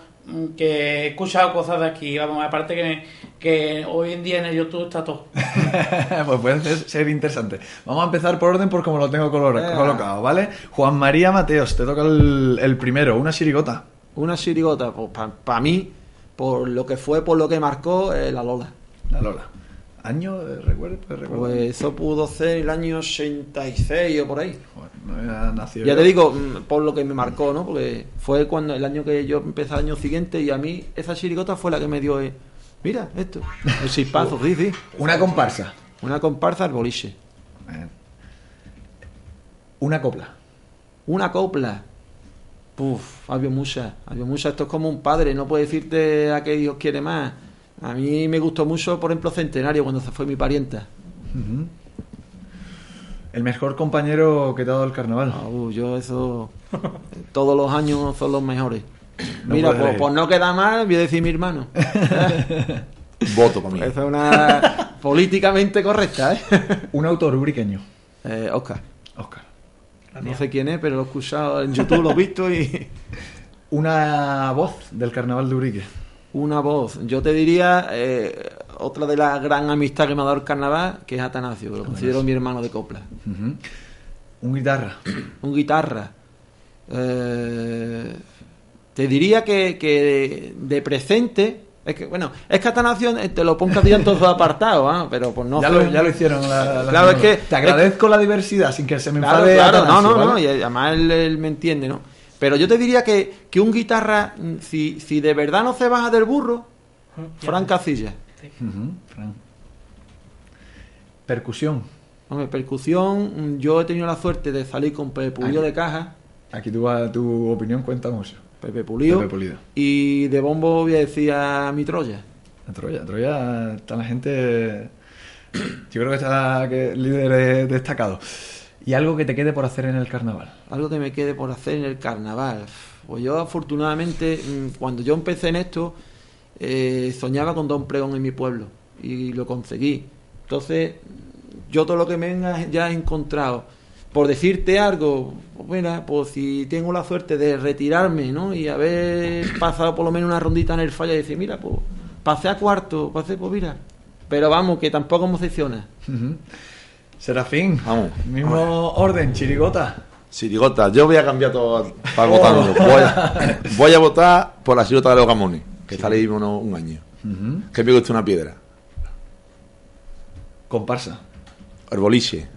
que he escuchado cosas de aquí. Vamos, aparte que, que hoy en día en el YouTube está todo. pues puede ser, ser interesante. Vamos a empezar por orden por como lo tengo color- colocado, ¿vale? Juan María Mateos, te toca el, el primero, una chirigota. Una chirigota, pues para mí, por lo que fue, por lo que marcó, eh, la Lola. La Lola. ¿Año? eh, ¿Recuerdo? ¿Puedes recordar? Pues eso pudo ser el año 86 o por ahí. Joder, no había nacido Ya yo. te digo, mm, por lo que me marcó, ¿no? Porque fue cuando el año que yo empecé el año siguiente y a mí esa chirigota fue la que me dio, eh, mira, esto, el chispazo, sí, sí. Una comparsa. Una comparsa al boliche. Una copla. Una copla. Puf, había muchas, había muchas. Esto es como un padre, no puede decirte a qué Dios quiere más. A mí me gustó mucho, por ejemplo, Centenario, cuando se fue mi parienta. El mejor compañero que te ha dado el carnaval. Ah, uh, yo eso, todos los años son los mejores. No Mira, por, por no quedar mal, voy a decir mi hermano. Voto para mí. Eso es una, políticamente correcta, ¿eh? Un autor ubriqueño. eh Oscar. Oscar. No sé quién es, pero lo he escuchado en YouTube, lo he visto y... Una voz del carnaval de Urique. Una voz. Yo te diría eh, otra de las gran amistad que me ha dado el carnaval, que es Atanasio, que lo considero mi hermano de copla. Un guitarra. Un guitarra. Eh, te diría que, que de, de presente. Es que, bueno, es que Atanasio eh, te lo pongo a en todos los apartados, ¿ah? pero pues no. ya, lo, ya lo hicieron. la- la- Claro, es que- Te agradezco la diversidad sin que se me Claro, enfade. claro, no, Atanasio, no, no, ¿vale? y además él, él me entiende, ¿no? Pero yo te diría que, que un guitarra, mm, si, si de verdad no se baja del burro, Fran Fran. Percusión. Hombre, percusión, mm, yo he tenido la suerte de salir con Pepe Pulido de caja, Aquí tu, tu opinión cuenta mucho. Pepe Pulido, Pepe Pulido. y de bombo voy a decir a mi Troya. En Troya, Troya está la gente. Yo creo que está que líder destacado. Y algo que te quede por hacer en el carnaval. Algo que me quede por hacer en el carnaval. Pues yo afortunadamente, mm, cuando yo empecé en esto, eh, soñaba con dar un pregón en mi pueblo y lo conseguí. Entonces, yo todo lo que venga ya he encontrado. Por decirte algo, pues mira, pues si tengo la suerte de retirarme, ¿no? Y haber pasado por lo menos una rondita en el falla y decir, mira, pues pasé a cuarto, pasé, pues mira. Pero vamos, que tampoco me decepciona. Ujú. Serafín, Vamos. mismo orden, chirigota. Sirigota, yo voy a cambiar todo para votarlo. Voy a, voy a votar por la sirigota de los gamones, que está ahí uno- un año. Ujú. Que me gusta una piedra. Comparsa. El boliche.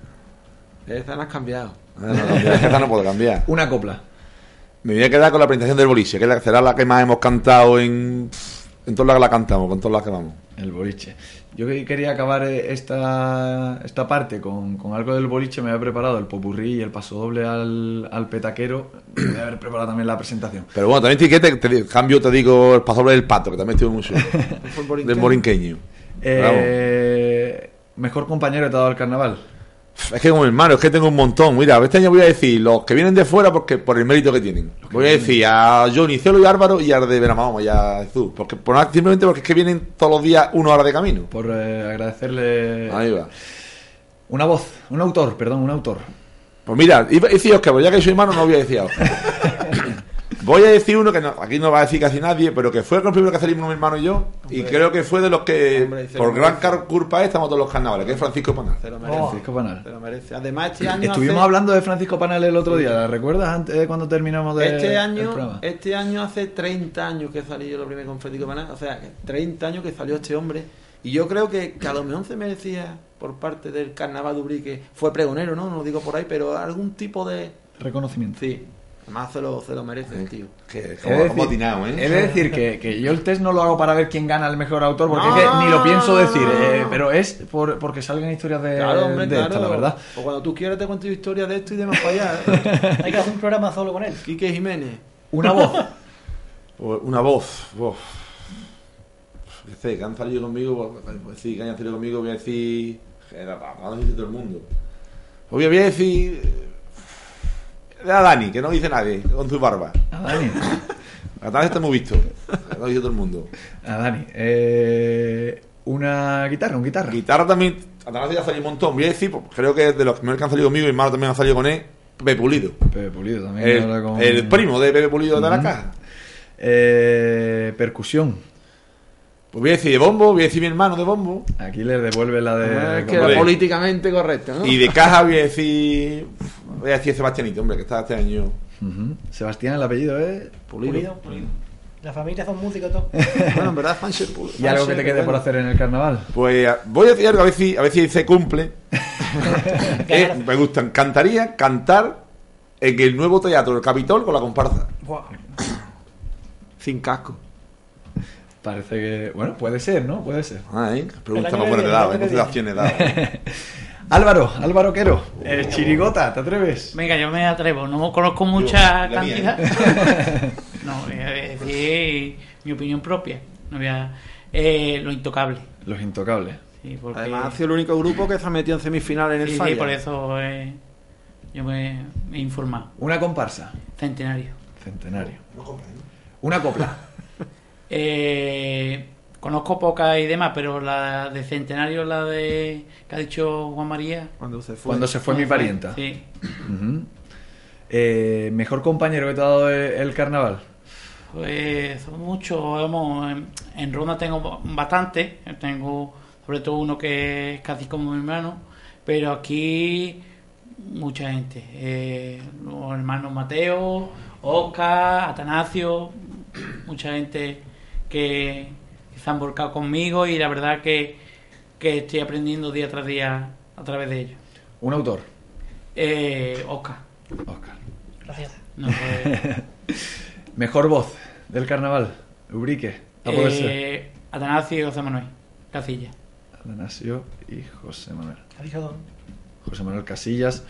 Esa la has cambiado. Ah, no, no, esta no puedo cambiar. Una copla. Me voy a quedar con la presentación del boliche, que será la que más hemos cantado en, en todas las que la cantamos, con todas las que vamos. El boliche. Yo que- quería acabar eh, esta, esta parte con, con algo del boliche. Me había preparado el popurrí y el paso doble al, al petaquero. Me voy a haber preparado también la presentación. Pero bueno, también te, te, te- cambio, te digo, el paso del pato, que también estuvo mucho. del morinqueño. Eh, mejor compañero que te ha dado el carnaval. Es que como hermano, es que tengo un montón. Mira, este año voy a decir los que vienen de fuera porque por el mérito que tienen. Voy a decir a Johnny, Celo y Álvaro y al de Benamahoma y a Jesús. Porque, por simplemente porque es que vienen todos los días una hora de camino. Por eh, agradecerle. Ahí va. Una voz, un autor, perdón, un autor. Pues mira, iba a decir Oscar, pero ya que soy hermano no voy a decir ahora. Voy a decir uno que no, aquí no va a decir casi nadie, pero que fue con el primero que salimos mi hermano y yo. y creo que fue de los que, Hombre, por gran culpa, estamos todos los carnavales, que es Francisco Panal. Se lo merece. Francisco Panal. Se lo merece. Además, este año. Estuvimos hace- hablando de Francisco Panal el otro día, ¿la recuerdas antes de cuando terminamos de Este el año, programa? este año hace 30 años que salí yo lo primero con Francisco Panal, o sea, que 30 años que salió este hombre, y yo creo que, que a lo mejor se merecía por parte del carnaval de Ubrique, fue pregonero, ¿no? No lo digo por ahí, pero algún tipo de... Reconocimiento. Sí, además se lo, se lo merece el tío. Que, como, decir- como atinado, ¿eh? he de decir que, que yo el test no lo hago para ver quién gana el mejor autor, porque No, es que ni lo pienso decir, no, no, eh, pero es por, porque salgan historias de, Claro, hombre, de claro. esta, la verdad. O cuando tú quieras te cuento historia de esto y demás para allá. ¿eh? Hay que hacer un programa solo con él. Quique Jiménez. Una voz. Una voz. uf. Yo sé, que han salido conmigo, pues, pues sí, que han salido conmigo, voy a decir. No dice todo el mundo. Voy a voy a decir. A Dani, que no dice nadie, con su barba. A Dani. A Dani está muy visto. No dice todo el mundo. A Dani. Eh, una guitarra, un guitarra. Guitarra también. Atanasio ya salido un montón. Voy a decir, pues, creo que de los primeros que han salido conmigo, mi hermano también ha salido con él, Pepe Pulido. Pepe Pulido también. El, con- el primo de Pepe Pulido de la Ujú. caja. Eh, percusión. Pues voy a decir de bombo, voy a decir mi hermano de bombo. Aquí le devuelve la de. Ah, es que hombre. era políticamente correcto, ¿no? Y de caja voy a decir. Voy a decir Sebastianito, hombre, que está este año. Ujú. Sebastián, el apellido, ¿eh? Pulido. La familia son músicos todos. Bueno, en verdad, Fancher Pulido. Y algo que te quede por hacer en el carnaval. Pues a- voy a decir algo, a ver si, a ver si se cumple. Eh, me gustan. Cantaría cantar en el nuevo teatro del Capitol con la comparsa. Buah. Sin casco. Parece que. Bueno, puede ser, ¿no? Puede ser. Ah, ¿eh? Pregunta más buena edad, de edad. Álvaro, Álvaro Quero. El chirigota, ¿te atreves? Venga, yo me atrevo. No conozco mucha mía, cantidad. no, voy a decir mi opinión propia. No voy a... Eh, lo intocable. Los intocables. Sí, porque... Además, ha sido el único grupo que se ha metido en semifinal en el sí, sí, por eso eh, yo me, me he informado. Una comparsa. Centenario. Centenario. Una copla. Eh, conozco pocas y demás, pero la de Centenario, la de que ha dicho Juan María. Cuando se fue. Cuando se fue mi parienta. Sí. Eh, ¿Mejor compañero que te ha dado el, el carnaval? Pues son muchos, vamos, en, en Ronda tengo bastante, tengo sobre todo uno que es casi como mi hermano, pero aquí mucha gente, eh, los hermanos Mateo, Oscar, Atanasio, mucha gente que, que se han volcado conmigo y la verdad que, que estoy aprendiendo día tras día a través de ellos. Un autor. Eh, Oscar, Oscar. Gracias. no, pues, Mejor voz del carnaval. Ubrique. A poder ser. eh, Atanasio y José Manuel Casilla. Atanasio y José Manuel. Ha dicho dos. José Manuel Casillas.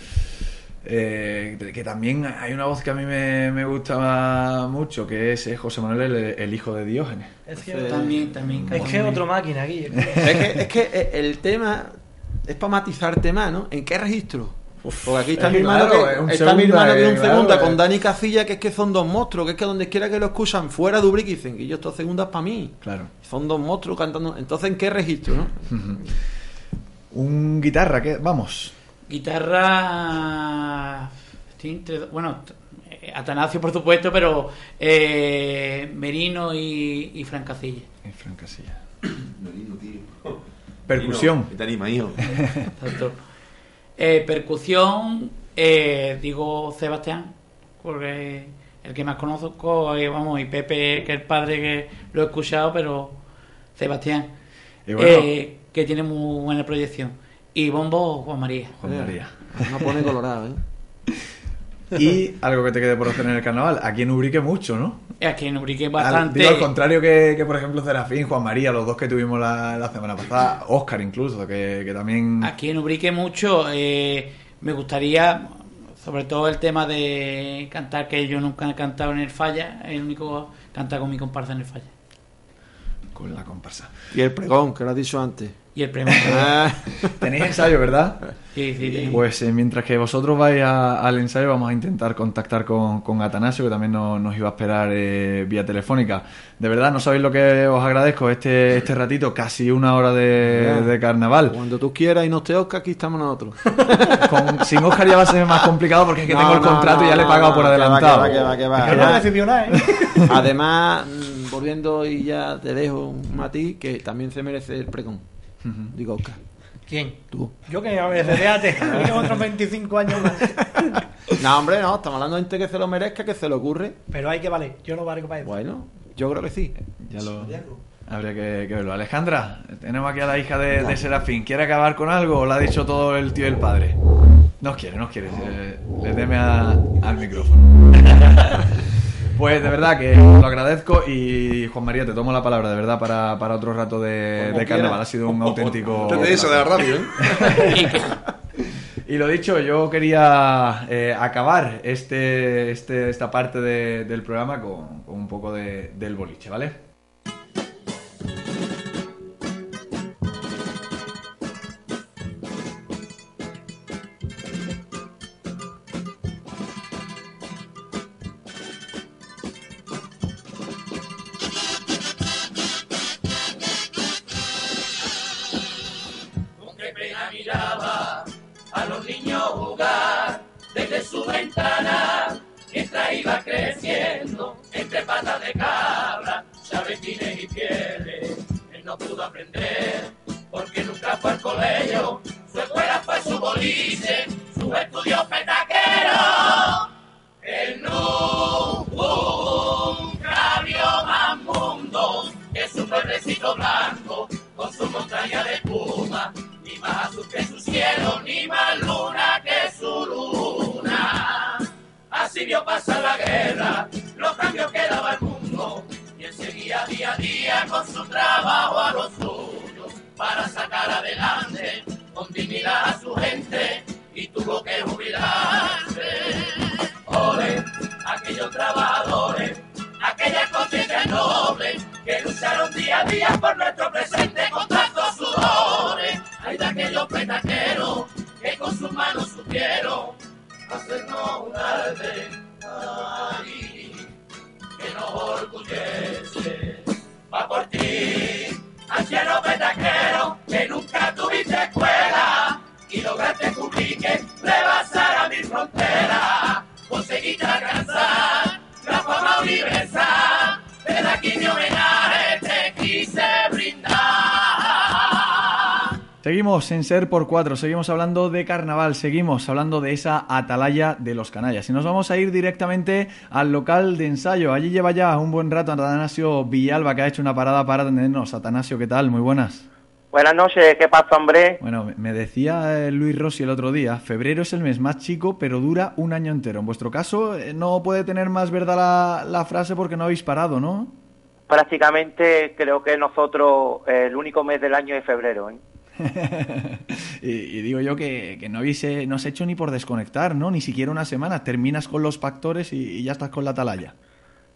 Eh, que también hay una voz que a mí me, me gusta mucho, que es eh, José Manuel, el, el hijo de Diógenes. Es que. También, también. es que es otro máquina aquí. Es que, es que eh, el tema es para matizar tema, ¿no? ¿En qué registro? Porque aquí está es mi que hermano, claro, que- un está mi segunda, hermano que eh, un claro, segunda eh. con Dani Casilla, que es que son dos monstruos, que es que donde quiera que lo escuchan fuera de Ubrique dicen que yo estos segundas para mí. Claro. Son dos monstruos cantando. Entonces, ¿en qué registro, no? Un guitarra, que vamos. Guitarra. entre- bueno, Atanasio, por supuesto, pero eh, Merino y, y Fran Casilla. En Fran Casillas. Merino, tío. Percusión. Te anima, hijo. Exacto. Eh, percusión, eh, digo Sebastián, porque el que más conozco, eh, vamos, y Pepe, que es el padre que lo he escuchado, pero Sebastián, Y bueno, eh, que tiene muy buena proyección. Y Bombo, Juan María. Juan María. No pone colorado, ¿eh? Y algo que te quede por hacer en el carnaval. Aquí en Ubrique mucho, ¿no? Aquí en Ubrique Al, bastante. digo, al contrario que, que, por ejemplo, Serafín, Juan María, los dos que tuvimos la, la semana pasada, Oscar incluso, que, que también... Aquí en Ubrique mucho. eh, me gustaría, sobre todo el tema de cantar, que yo nunca he cantado en el Falla, el único cantar con mi comparsa en el Falla. Con la comparsa. Y el pregón, que lo has dicho antes. Y el premio. Ah, Tenéis ensayo, ¿verdad? sí, sí, sí. Pues eh, mientras que vosotros vais a- al ensayo, vamos a intentar contactar con, con Atanasio, que también nos, nos iba a esperar eh, vía telefónica. De verdad, no sabéis lo que os agradezco este, este ratito, casi una hora de, de carnaval. cuando tú quieras y no te Oscar, aquí estamos nosotros. Con- sin Oscar ya va a ser más complicado porque es que No, tengo el no, contrato y ya no, le he pagado no, por que va, adelantado. que va, que va, que Que va. no decidió nada, ¿eh? Además, mm, volviendo y ya te dejo, Mati, que también se merece el pregón. Digo, Oscar, ¿Quién? tú. Yo que a veces, tengo otros 25 años más. No, hombre, no, estamos hablando de gente que se lo merezca, que se le ocurre. Pero hay que valer, yo no valgo para eso. Bueno, yo creo que sí. Ya lo... Habría que, que verlo. Alejandra, tenemos aquí a la hija de, de Serafín. ¿Quiere acabar con algo o lo ha dicho todo el tío y el padre? No quiere, no quiere. eh, Le teme a- al micrófono. Pues de verdad que lo agradezco y Juan María, te tomo la palabra de verdad para, para otro rato de, de carnaval. Ha sido un auténtico... De eso, de la radio, ¿eh? Y lo dicho, yo quería eh, acabar este, este, esta parte de- del programa con, con un poco de- del boliche, ¿vale? Seguimos en Ser por Cuatro, seguimos hablando de carnaval, seguimos hablando de esa atalaya de los canallas. Y nos vamos a ir directamente al local de ensayo. Allí lleva ya un buen rato Atanasio Villalba, que ha hecho una parada para atendernos. Atanasio, ¿qué tal? Muy buenas. Buenas noches, ¿qué pasa, hombre? Bueno, me- decía eh, Luis Rossi el otro día, febrero es el mes más chico, pero dura un año entero. En vuestro caso, eh, no puede tener más verdad la, la frase porque no habéis parado, ¿no? Prácticamente creo que nosotros el único mes del año es febrero. ¿eh? y, digo yo que, no habéis no has hecho ni por desconectar, ¿no? Ni siquiera una semana. Terminas con los factores y, ya estás con la atalaya.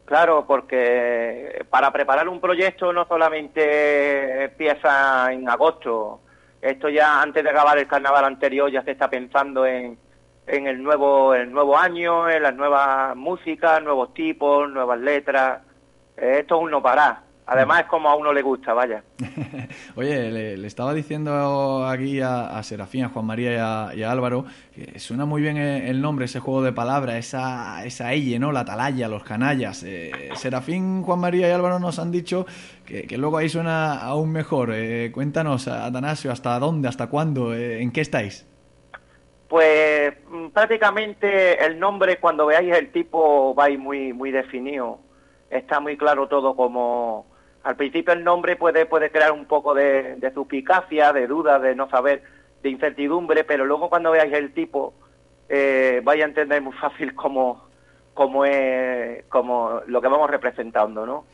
Claro, porque para preparar un proyecto no solamente empieza en agosto. Esto ya antes de acabar el carnaval anterior ya se está pensando en, en el nuevo el nuevo año, en las nuevas músicas, nuevos tipos, nuevas letras. Eh, Esto es un no parar. Además es como a uno le gusta, vaya. Oye, le, le estaba diciendo aquí a, a Serafín, a Juan María y a, y a Álvaro que suena muy bien el nombre, ese juego de palabras, esa, esa elle, ¿no? La atalaya, los canallas. Eh, Serafín, Juan María y Álvaro nos han dicho que, que luego ahí suena aún mejor. Eh, cuéntanos, Atanasio, ¿hasta dónde, hasta cuándo, eh, en qué estáis? Pues mm, prácticamente el nombre, cuando veáis el tipo, va muy, muy definido. Está muy claro todo como... Al principio el nombre puede, puede crear un poco de, de suspicacia, de duda, de no saber, de incertidumbre, pero luego cuando veáis el tipo, eh, vais a entender muy fácil cómo, cómo es como lo que vamos representando, ¿no?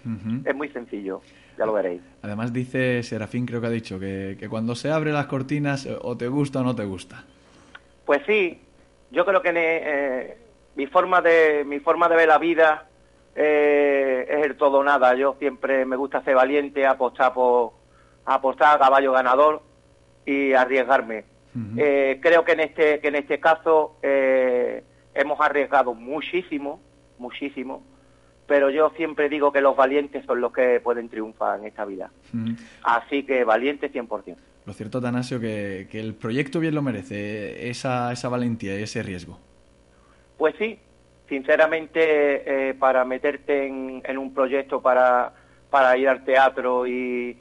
Es muy sencillo, ya lo veréis. Además dice Serafín, creo que ha dicho, que, que cuando se abren las cortinas eh, o te gusta o no te gusta. Pues sí, yo creo que eh, mi forma de mi forma de ver la vida eh, es el todo o nada. Yo siempre me gusta ser valiente, apostar por apostar a caballo ganador y arriesgarme. Eh, creo que en este que en este caso eh, hemos arriesgado muchísimo, muchísimo, pero yo siempre digo que los valientes son los que pueden triunfar en esta vida. Así que valiente 100%. Lo cierto, Atanasio, que, que el proyecto bien lo merece, esa, esa valentía y ese riesgo. Pues sí, sinceramente, eh, para meterte en, un proyecto para, para ir al teatro y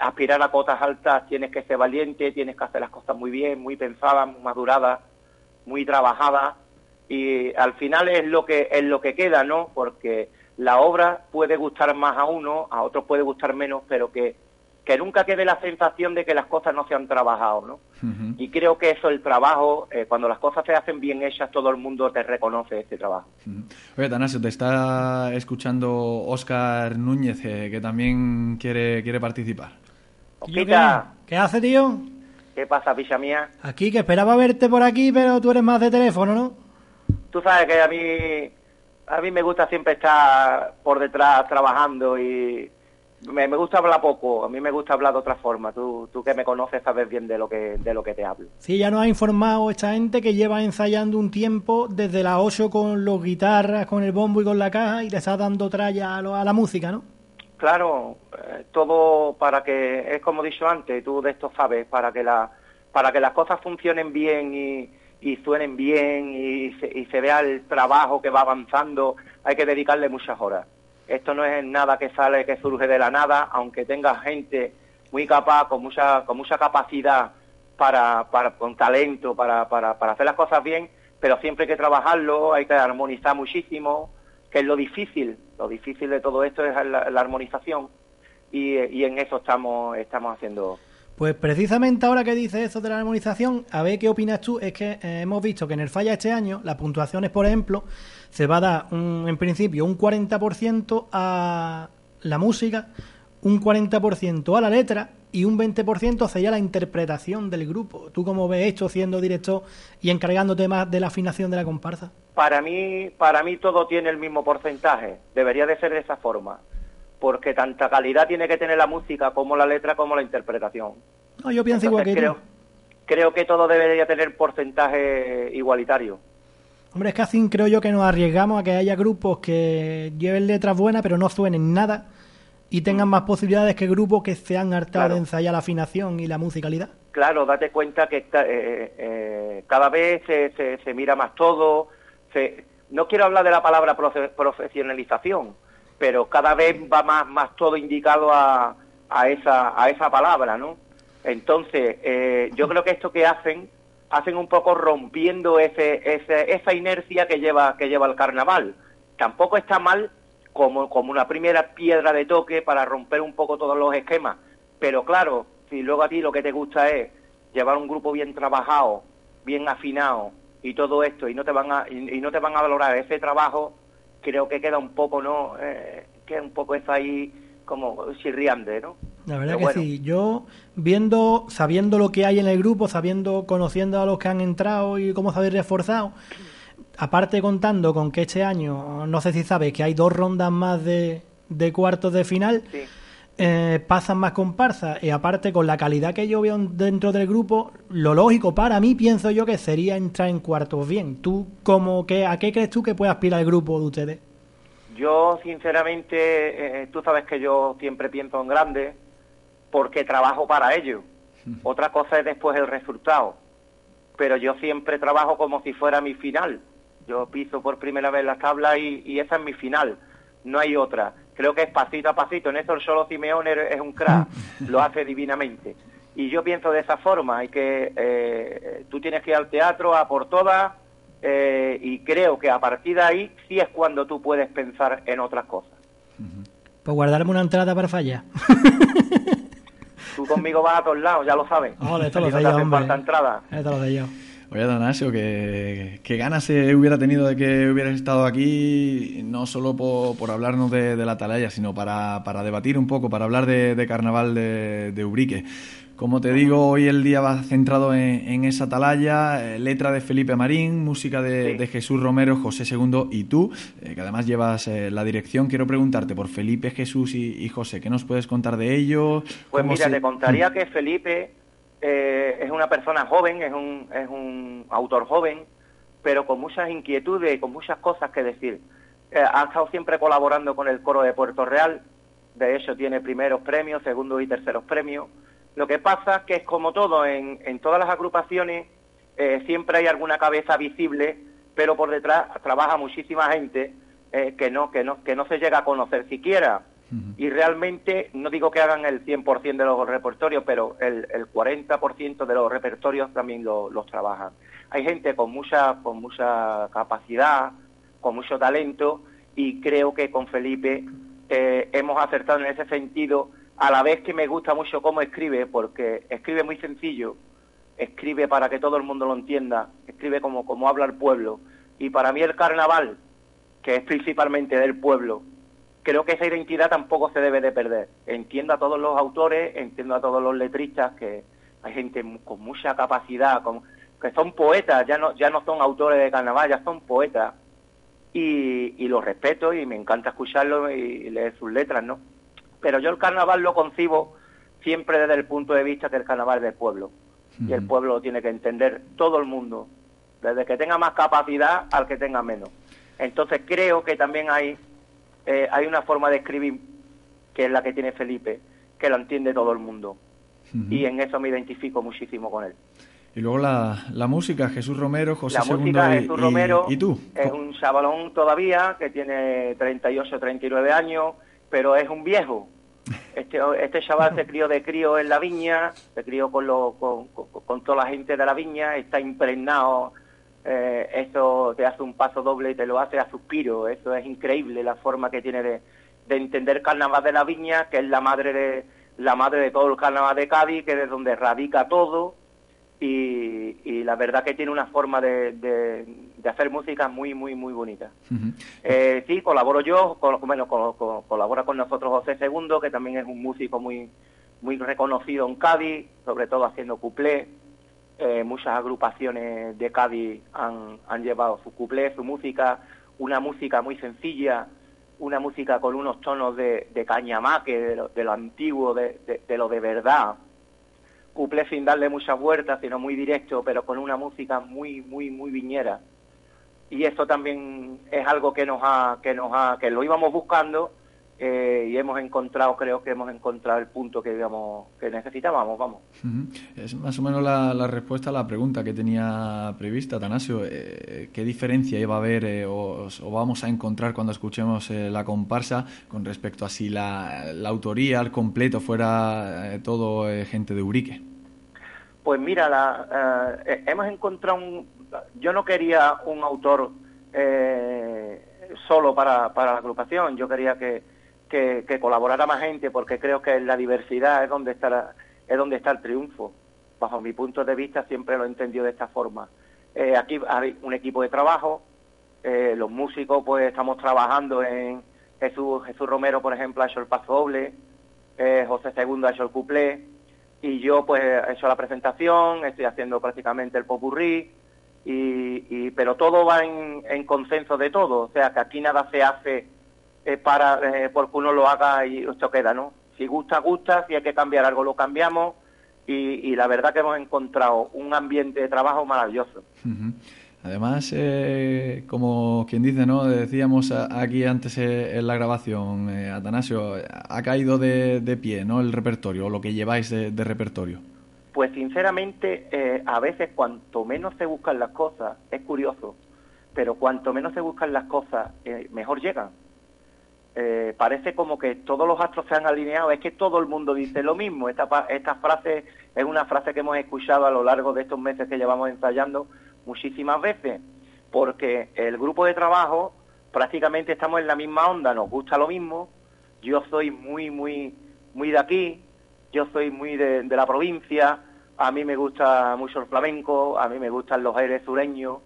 aspirar a cotas altas, tienes que ser valiente, tienes que hacer las cosas muy bien, muy pensadas, muy maduradas, muy trabajadas. Y al final es lo que es lo que queda, ¿no? Porque la obra puede gustar más a uno, a otros puede gustar menos, pero que, que nunca quede la sensación de que las cosas no se han trabajado, ¿no? Y creo que eso, el trabajo, eh, cuando las cosas se hacen bien hechas, todo el mundo te reconoce este trabajo. Ujú. Oye, Atanasio, te está escuchando Óscar Núñez, eh, que también quiere, quiere participar. Osquita, ¿Qué hace, tío? ¿qué pasa, picha mía? Aquí, que esperaba verte por aquí, pero tú eres más de teléfono, ¿no? Tú sabes que a mí, a mí me gusta siempre estar por detrás trabajando y me, me gusta hablar poco, a mí me gusta hablar de otra forma. Tú, tú que me conoces sabes bien de lo que, de lo que te hablo. Sí, ya nos ha informado esta gente que lleva ensayando un tiempo desde las 8 con los guitarras, con el bombo y con la caja y le está dando tralla a, lo- a la música, ¿no? Claro, eh, todo para que, es como he dicho antes, tú de esto sabes, para que, la, para que las cosas funcionen bien y, y suenen bien y se, y se vea el trabajo que va avanzando, hay que dedicarle muchas horas. Esto no es nada que sale, que surge de la nada, aunque tenga gente muy capaz, con mucha, con mucha capacidad para, para, con talento para, para, para hacer las cosas bien, pero siempre hay que trabajarlo, hay que armonizar muchísimo, que es lo difícil, lo difícil de todo esto es la, armonización y, y en eso estamos, estamos haciendo. Pues precisamente ahora que dices eso de la armonización, a ver qué opinas tú, es que eh, hemos visto que en el falla este año, las puntuaciones, por ejemplo, se va a dar un- en principio un 40% a la música, un 40% a la letra y un 20% sería la interpretación del grupo. ¿Tú cómo ves esto siendo director y encargándote más de la afinación de la comparsa? Para mí, para mí todo tiene el mismo porcentaje, debería de ser de esa forma, porque tanta calidad tiene que tener la música como la letra como la interpretación. No, yo pienso igual que tú. creo, que todo debería tener porcentaje igualitario. Hombre, es que así creo yo que nos arriesgamos a que haya grupos que lleven letras buenas pero no suenen nada y tengan más posibilidades que grupos que se han hartado Claro. de ensayar la afinación y la musicalidad. Claro, date cuenta que esta- eh, eh, cada vez se, se- se mira más todo. se- no quiero hablar de la palabra profe- profesionalización, pero cada vez va más, más todo indicado a, a esa, a esa palabra, ¿no? Entonces, eh, yo creo que esto que hacen, hacen un poco rompiendo ese, ese- esa inercia que lleva, que lleva el carnaval. Tampoco está mal como, como una primera piedra de toque para romper un poco todos los esquemas. Pero claro, si luego a ti lo que te gusta es llevar un grupo bien trabajado, bien afinado y todo esto, y no te van a, y, y no te van a valorar ese trabajo, creo que queda un poco, ¿no? Eh, queda un poco eso ahí como chirriante, ¿no? La verdad Pero que bueno. sí. Yo, viendo, sabiendo lo que hay en el grupo, sabiendo, conociendo a los que han entrado y cómo se habéis reforzado, aparte contando con que este año, no sé si sabes, que hay dos rondas más de, de cuartos de final, Sí. Eh, pasan más comparsas y aparte con la calidad que yo veo dentro del grupo, lo lógico para mí pienso yo que sería entrar en cuartos bien. ¿Tú como que a qué crees tú que puede aspirar el grupo de ustedes? Yo, sinceramente, eh, tú sabes que yo siempre pienso en grande porque trabajo para ello. Otra cosa es después el resultado. Pero yo siempre trabajo como si fuera mi final. Yo piso por primera vez las tablas y, y esa es mi final. No hay otra. Creo que es pasito a pasito. En el solo Simeone es un crack. Lo hace divinamente. Y yo pienso de esa forma. Hay que, eh, tú tienes que ir al teatro a por todas eh, y creo que a partir de ahí sí es cuando tú puedes pensar en otras cosas. Pues guardarme una entrada para fallar. Tú conmigo vas a todos lados, ya lo sabes. Joder, esto lo sé yo, hacen hombre. falta entrada. Esto lo sé yo. Oye, Atanasio, que, que ganas se hubiera tenido de que hubieras estado aquí, no solo por, por hablarnos de, de la atalaya, sino para, para debatir un poco, para hablar de, de carnaval de, de Ubrique. Como te digo, hoy el día va centrado en, en esa atalaya, eh, letra de Felipe Marín, música de, Sí. Jesús Romero, José II y tú, eh, que además llevas eh, la dirección. Quiero preguntarte por Felipe, Jesús y, y José, ¿qué nos puedes contar de ellos? Pues ¿Cómo mira, se- te contaría que Felipe eh, es una persona joven, es un, es un autor joven, pero con muchas inquietudes y con muchas cosas que decir. Eh, ha estado siempre colaborando con el coro de Puerto Real, de hecho tiene primeros premios, segundos y terceros premios. Lo que pasa es que es como todo, en, en todas las agrupaciones eh, siempre hay alguna cabeza visible, pero por detrás trabaja muchísima gente que, no, que, no, que no se llega a conocer siquiera. Y realmente, no digo que hagan el 100% de los repertorios, pero el, el 40% de los repertorios también lo- los trabajan. Hay gente con mucha, con mucha capacidad, con mucho talento, y creo que con Felipe eh, hemos acertado en ese sentido, a la vez que me gusta mucho cómo escribe, porque escribe muy sencillo, escribe para que todo el mundo lo entienda, escribe como, como habla el pueblo. Y para mí el carnaval, que es principalmente del pueblo, creo que esa identidad tampoco se debe de perder. Entiendo a todos los autores, entiendo a todos los letristas, que hay gente con mucha capacidad, con, que son poetas, ya no, ya no son autores de carnaval, ya son poetas. Y, y los respeto y me encanta escucharlos y leer sus letras, ¿no? Pero yo el carnaval lo concibo siempre desde el punto de vista que el carnaval es del pueblo. Y el pueblo lo tiene que entender todo el mundo, desde que tenga más capacidad al que tenga menos. Entonces creo que también hay, eh, hay una forma de escribir que es la que tiene Felipe, que lo entiende todo el mundo. Y en eso me identifico muchísimo con él. Y luego la, la música, Jesús Romero, José La música y, Jesús Romero y tú. es un chavalón todavía que tiene 38, 39 años, pero es un viejo. Este, este chaval se crió de crío en la viña, se crió con, lo- con, con- con toda la gente de la viña, está impregnado. Eh, eso te hace un paso doble y te lo hace a suspiro. Eso es increíble la forma que tiene de, de entender Carnaval de la Viña, que es la madre de la madre de todo el Carnaval de Cádiz, que es de donde radica todo y, y la verdad que tiene una forma de, de- de hacer música muy, muy, muy bonita. Eh, sí, colaboro yo, con, bueno, con- con- colabora con nosotros José II, que también es un músico muy, muy reconocido en Cádiz, sobre todo haciendo cuplé. Eh, muchas agrupaciones de Cádiz han, han llevado su cuplé, su música, una música muy sencilla, una música con unos tonos de, de cañamaque, de lo, de lo antiguo, de- de- lo de verdad cuplé sin darle muchas vueltas, sino muy directo, pero con una música muy, muy, muy viñera. Y eso también es algo que nos ha, que nos ha, que lo íbamos buscando eh, y hemos encontrado, creo que hemos encontrado el punto que, digamos, que necesitábamos, vamos. Es más o menos la, la respuesta a la pregunta que tenía prevista, Atanasio. Eh, ¿Qué diferencia iba a haber eh, o, o vamos a encontrar cuando escuchemos eh, la comparsa con respecto a si la, la autoría al completo fuera todo gente de Urique? Pues mira, la, hemos encontrado un... Yo no quería un autor eh, solo para, para la agrupación, yo quería que, que, colaborara más gente porque creo que la diversidad es donde está es donde está el triunfo. Bajo mi punto de vista siempre lo he entendido de esta forma. Eh, aquí hay un equipo de trabajo, eh, los músicos pues estamos trabajando en Jesús, Jesús Romero, por ejemplo, ha hecho el paso doble, eh, José II ha hecho el cuplé, y yo pues he hecho la presentación, estoy haciendo prácticamente el popurrí, y, pero todo va en consenso de todo, o sea que aquí nada se hace eh, para eh, porque uno lo haga y esto queda, ¿no? Si gusta, gusta, si hay que cambiar algo lo cambiamos, y, y la verdad que hemos encontrado un ambiente de trabajo maravilloso. Además, eh, como quien dice, ¿no? Decíamos aquí antes eh, en la grabación, eh, Atanasio, ha caído de, de pie, ¿no? El repertorio, o lo que lleváis de, de repertorio. Pues sinceramente, eh, a veces cuanto menos se buscan las cosas, es curioso, pero cuanto menos se buscan las cosas, mejor llegan. Eh, parece como que todos los astros se han alineado, es que todo el mundo dice lo mismo. Esta, esta frase es una frase que hemos escuchado a lo largo de estos meses que llevamos ensayando muchísimas veces, porque el grupo de trabajo prácticamente estamos en la misma onda, nos gusta lo mismo. Yo soy muy, muy, muy de aquí, yo soy muy de, la provincia, a mí me gusta mucho el flamenco, a mí me gustan los aires sureños,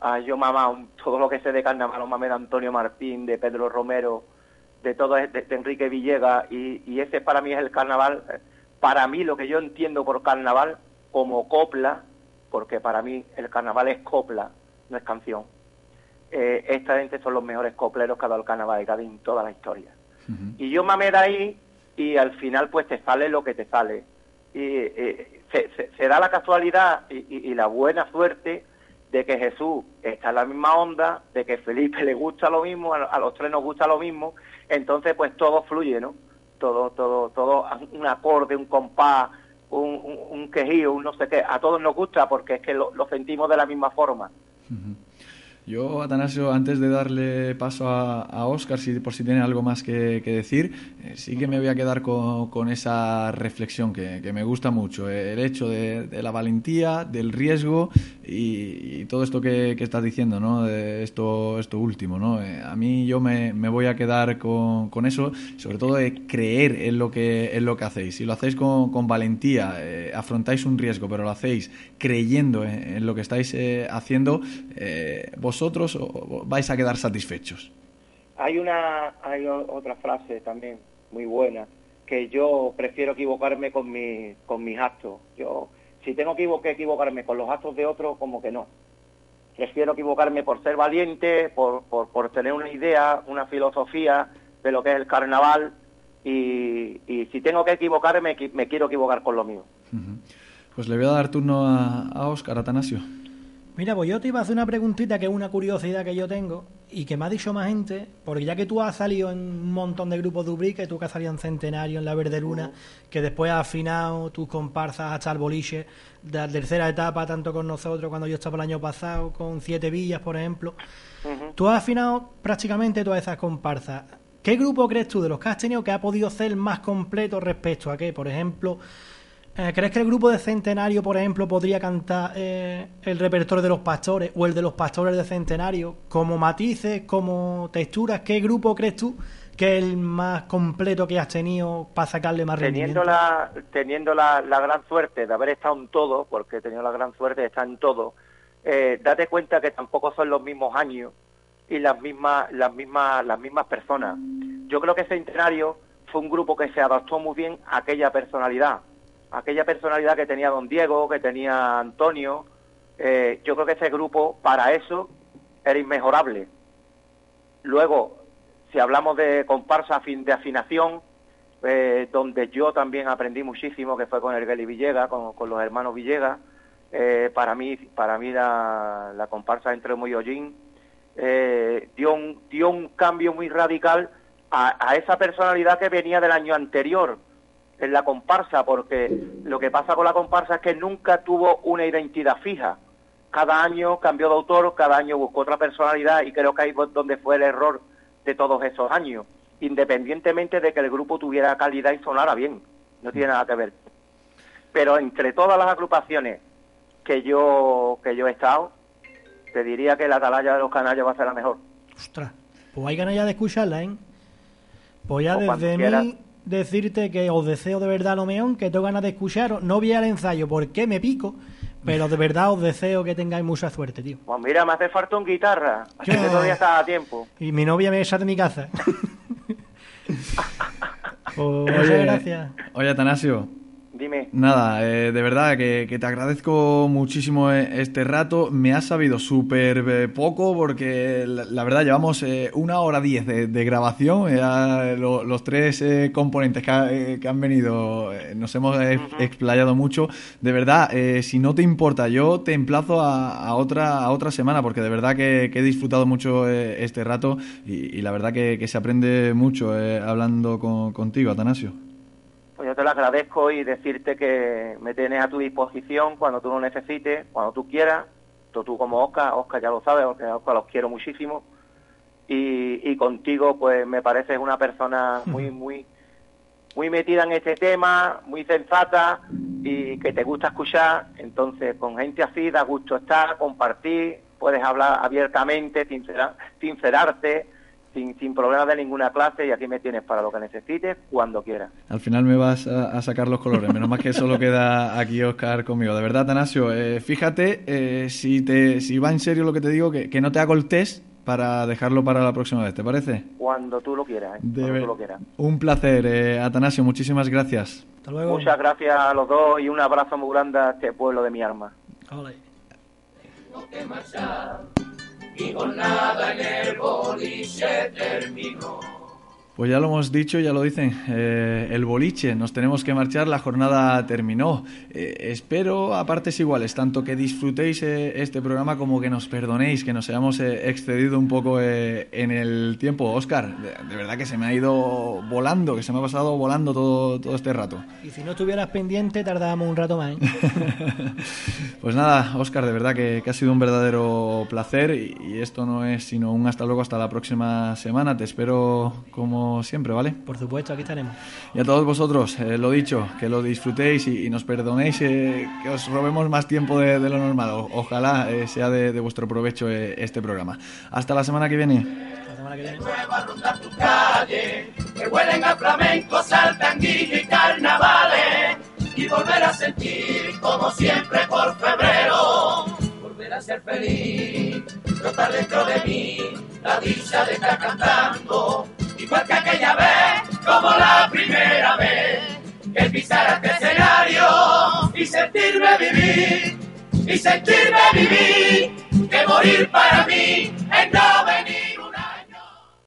a yo mamá todo lo que sé de carnaval, lo mamé de Antonio Martín, de Pedro Romero, de todo de, de Enrique Villegas, y, y ese para mí es el carnaval, eh, para mí lo que yo entiendo por carnaval como copla, porque para mí el carnaval es copla, no es canción. Eh, esta gente son los mejores copleros que ha dado el carnaval de Cádiz en toda la historia. Y yo mamé de ahí y al final pues te sale lo que te sale. Y eh, se, se- se da la casualidad y, y- y la buena suerte de que Jesús está en la misma onda, de que Felipe le gusta lo mismo, a, los tres nos gusta lo mismo, entonces pues todo fluye, ¿no? Todo, todo, todo, un acorde, un compás, un, quejío, un no sé qué, a todos nos gusta porque es que lo sentimos de la misma forma. Yo, Atanasio, antes de darle paso a, Oscar, si, por si tiene algo más que, decir, eh, sí que me voy a quedar con, esa reflexión que, me gusta mucho. eh, el hecho de, la valentía, del riesgo y, todo esto que, estás diciendo, ¿no? De esto, esto último, ¿no? Eh, a mí yo me, voy a quedar con, eso, sobre todo de creer en lo que, en lo que hacéis. Si lo hacéis con, valentía, afrontáis un riesgo, pero lo hacéis creyendo en, lo que estáis haciendo, vosotros vais a quedar satisfechos. Hay una, hay otra frase también muy buena que yo prefiero equivocarme con mi, con mis actos. Yo, si tengo que equivo- que equivocarme con los actos de otros, como que no. Prefiero equivocarme por ser valiente, por, por, por tener una idea, una filosofía de lo que es el carnaval y, y si tengo que equivocarme, equi- me quiero equivocar con lo mío. Pues le voy a dar turno a, a Óscar, Atanasio. Mira, pues yo te iba a hacer una preguntita que es una curiosidad que yo tengo y que me ha dicho más gente, porque ya que tú has salido en un montón de grupos de Ubrique, tú que has salido en Centenario, en La Verde Luna, que después has afinado tus comparsas hasta el boliche de la tercera etapa, tanto con nosotros cuando yo estaba el año pasado, con Siete Villas, por ejemplo. Tú has afinado prácticamente todas esas comparsas. ¿Qué grupo crees tú de los que has tenido que ha podido ser más completo respecto a qué? Por ejemplo, ¿crees que el grupo de Centenario, por ejemplo, podría cantar eh, el repertorio de los pastores o el de los pastores de Centenario? Como matices, como texturas, ¿qué grupo crees tú que es el más completo que has tenido para sacarle más rendimiento? teniendo la teniendo la, la gran suerte de haber estado en todo porque he tenido la gran suerte de estar en todo eh, date cuenta que tampoco son los mismos años y las mismas las mismas las mismas personas yo creo que Centenario fue un grupo que se adaptó muy bien a aquella personalidad aquella personalidad que tenía don Diego que tenía Antonio eh, yo creo que ese grupo para eso era inmejorable. Luego si hablamos de comparsa de afinación, eh, donde yo también aprendí muchísimo, que fue con el Geli Villegas, con, los hermanos Villegas, eh, para mí, para mí la, la comparsa entre Moyollín eh, dio, un, dio un cambio muy radical a esa personalidad que venía del año anterior en la comparsa, porque lo que pasa con la comparsa es que nunca tuvo una identidad fija. Cada año cambió de autor, cada año buscó otra personalidad y creo que ahí donde fue el error de todos esos años, independientemente de que el grupo tuviera calidad y sonara bien, no tiene nada que ver. Pero entre todas las agrupaciones que yo que yo he estado, te diría que la Atalaya de los Canallas va a ser la mejor. Ostras, pues hay ganas ya de escucharla, ¿eh? Pues ya O desde mí decirte que os deseo de verdad lo mejor, que tengo ganas de escucharos. No vi al ensayo porque me pico, pero de verdad os deseo que tengáis mucha suerte, tío. Pues mira, me hace falta un guitarra, así Yo- que todavía está a tiempo. Y mi novia me echa de mi casa. Pues muchas gracias. Oye, Atanasio, Dime. Nada, eh, de verdad que, que te agradezco muchísimo eh, este rato. Me has sabido súper eh, poco porque la, la verdad llevamos eh, una hora diez de, de grabación. Ya lo- los tres eh, componentes que, ha- que han venido nos hemos explayado mucho. De verdad, eh, si no te importa, yo te emplazo a, a otra, a otra semana porque de verdad que, que he disfrutado mucho este rato y, y la verdad que, se aprende mucho eh, hablando con- contigo, Atanasio. Yo te lo agradezco y decirte que me tienes a tu disposición cuando tú lo necesites, cuando tú quieras, tú, tú como Oscar, Oscar ya lo sabes, porque a Oscar los quiero muchísimo, y, y contigo pues me pareces una persona muy, muy, muy metida en este tema, muy sensata y que te gusta escuchar, entonces con gente así da gusto estar, compartir, puedes hablar abiertamente, sincera- sincerarte, sin, sin problemas de ninguna clase y aquí me tienes para lo que necesites cuando quieras. Al final me vas a, a sacar los colores. Menos mal que solo queda aquí Oscar conmigo. De verdad, Tanasio, eh, fíjate eh, si, te, si va en serio lo que te digo, que, que no te hago el test para dejarlo para la próxima vez. ¿Te parece? Cuando tú lo quieras, ¿eh? Cuando tú lo quieras. Un placer, eh, Atanasio. Muchísimas gracias. Hasta luego. Muchas gracias a los dos y un abrazo muy grande a este pueblo de mi alma. Ole. Y jornada en el boliche terminó. Pues ya lo hemos dicho, ya lo dicen, eh, el boliche, nos tenemos que marchar, la jornada terminó. Eh, espero a partes iguales, tanto que disfrutéis eh, este programa como que nos perdonéis, que nos hayamos eh, excedido un poco eh, en el tiempo. Oscar, de, de verdad que se me ha ido volando, que se me ha pasado volando todo, todo este rato. Y si no estuvieras pendiente, tardábamos un rato más. ¿eh? Pues nada, Oscar, de verdad que, que ha sido un verdadero placer y, y esto no es sino un hasta luego hasta la próxima semana. Te espero como siempre, ¿vale? Por supuesto, aquí estaremos. Y a todos vosotros, eh, lo dicho, que lo disfrutéis y, y nos perdonéis eh, que os robemos más tiempo de, de lo normal. O- ojalá eh, sea de, de vuestro provecho eh, este programa. Hasta la semana que viene. La semana que viene. Nueva ronda tu calle, que huelen a flamenco, saltanguillo y carnavales, y volver a sentir como siempre por febrero, volver a ser feliz, brotar dentro de mí la dicha de estar cantando, igual que aquella vez, como la primera vez, que pisara este escenario y sentirme vivir, y sentirme vivir, que morir para mí es no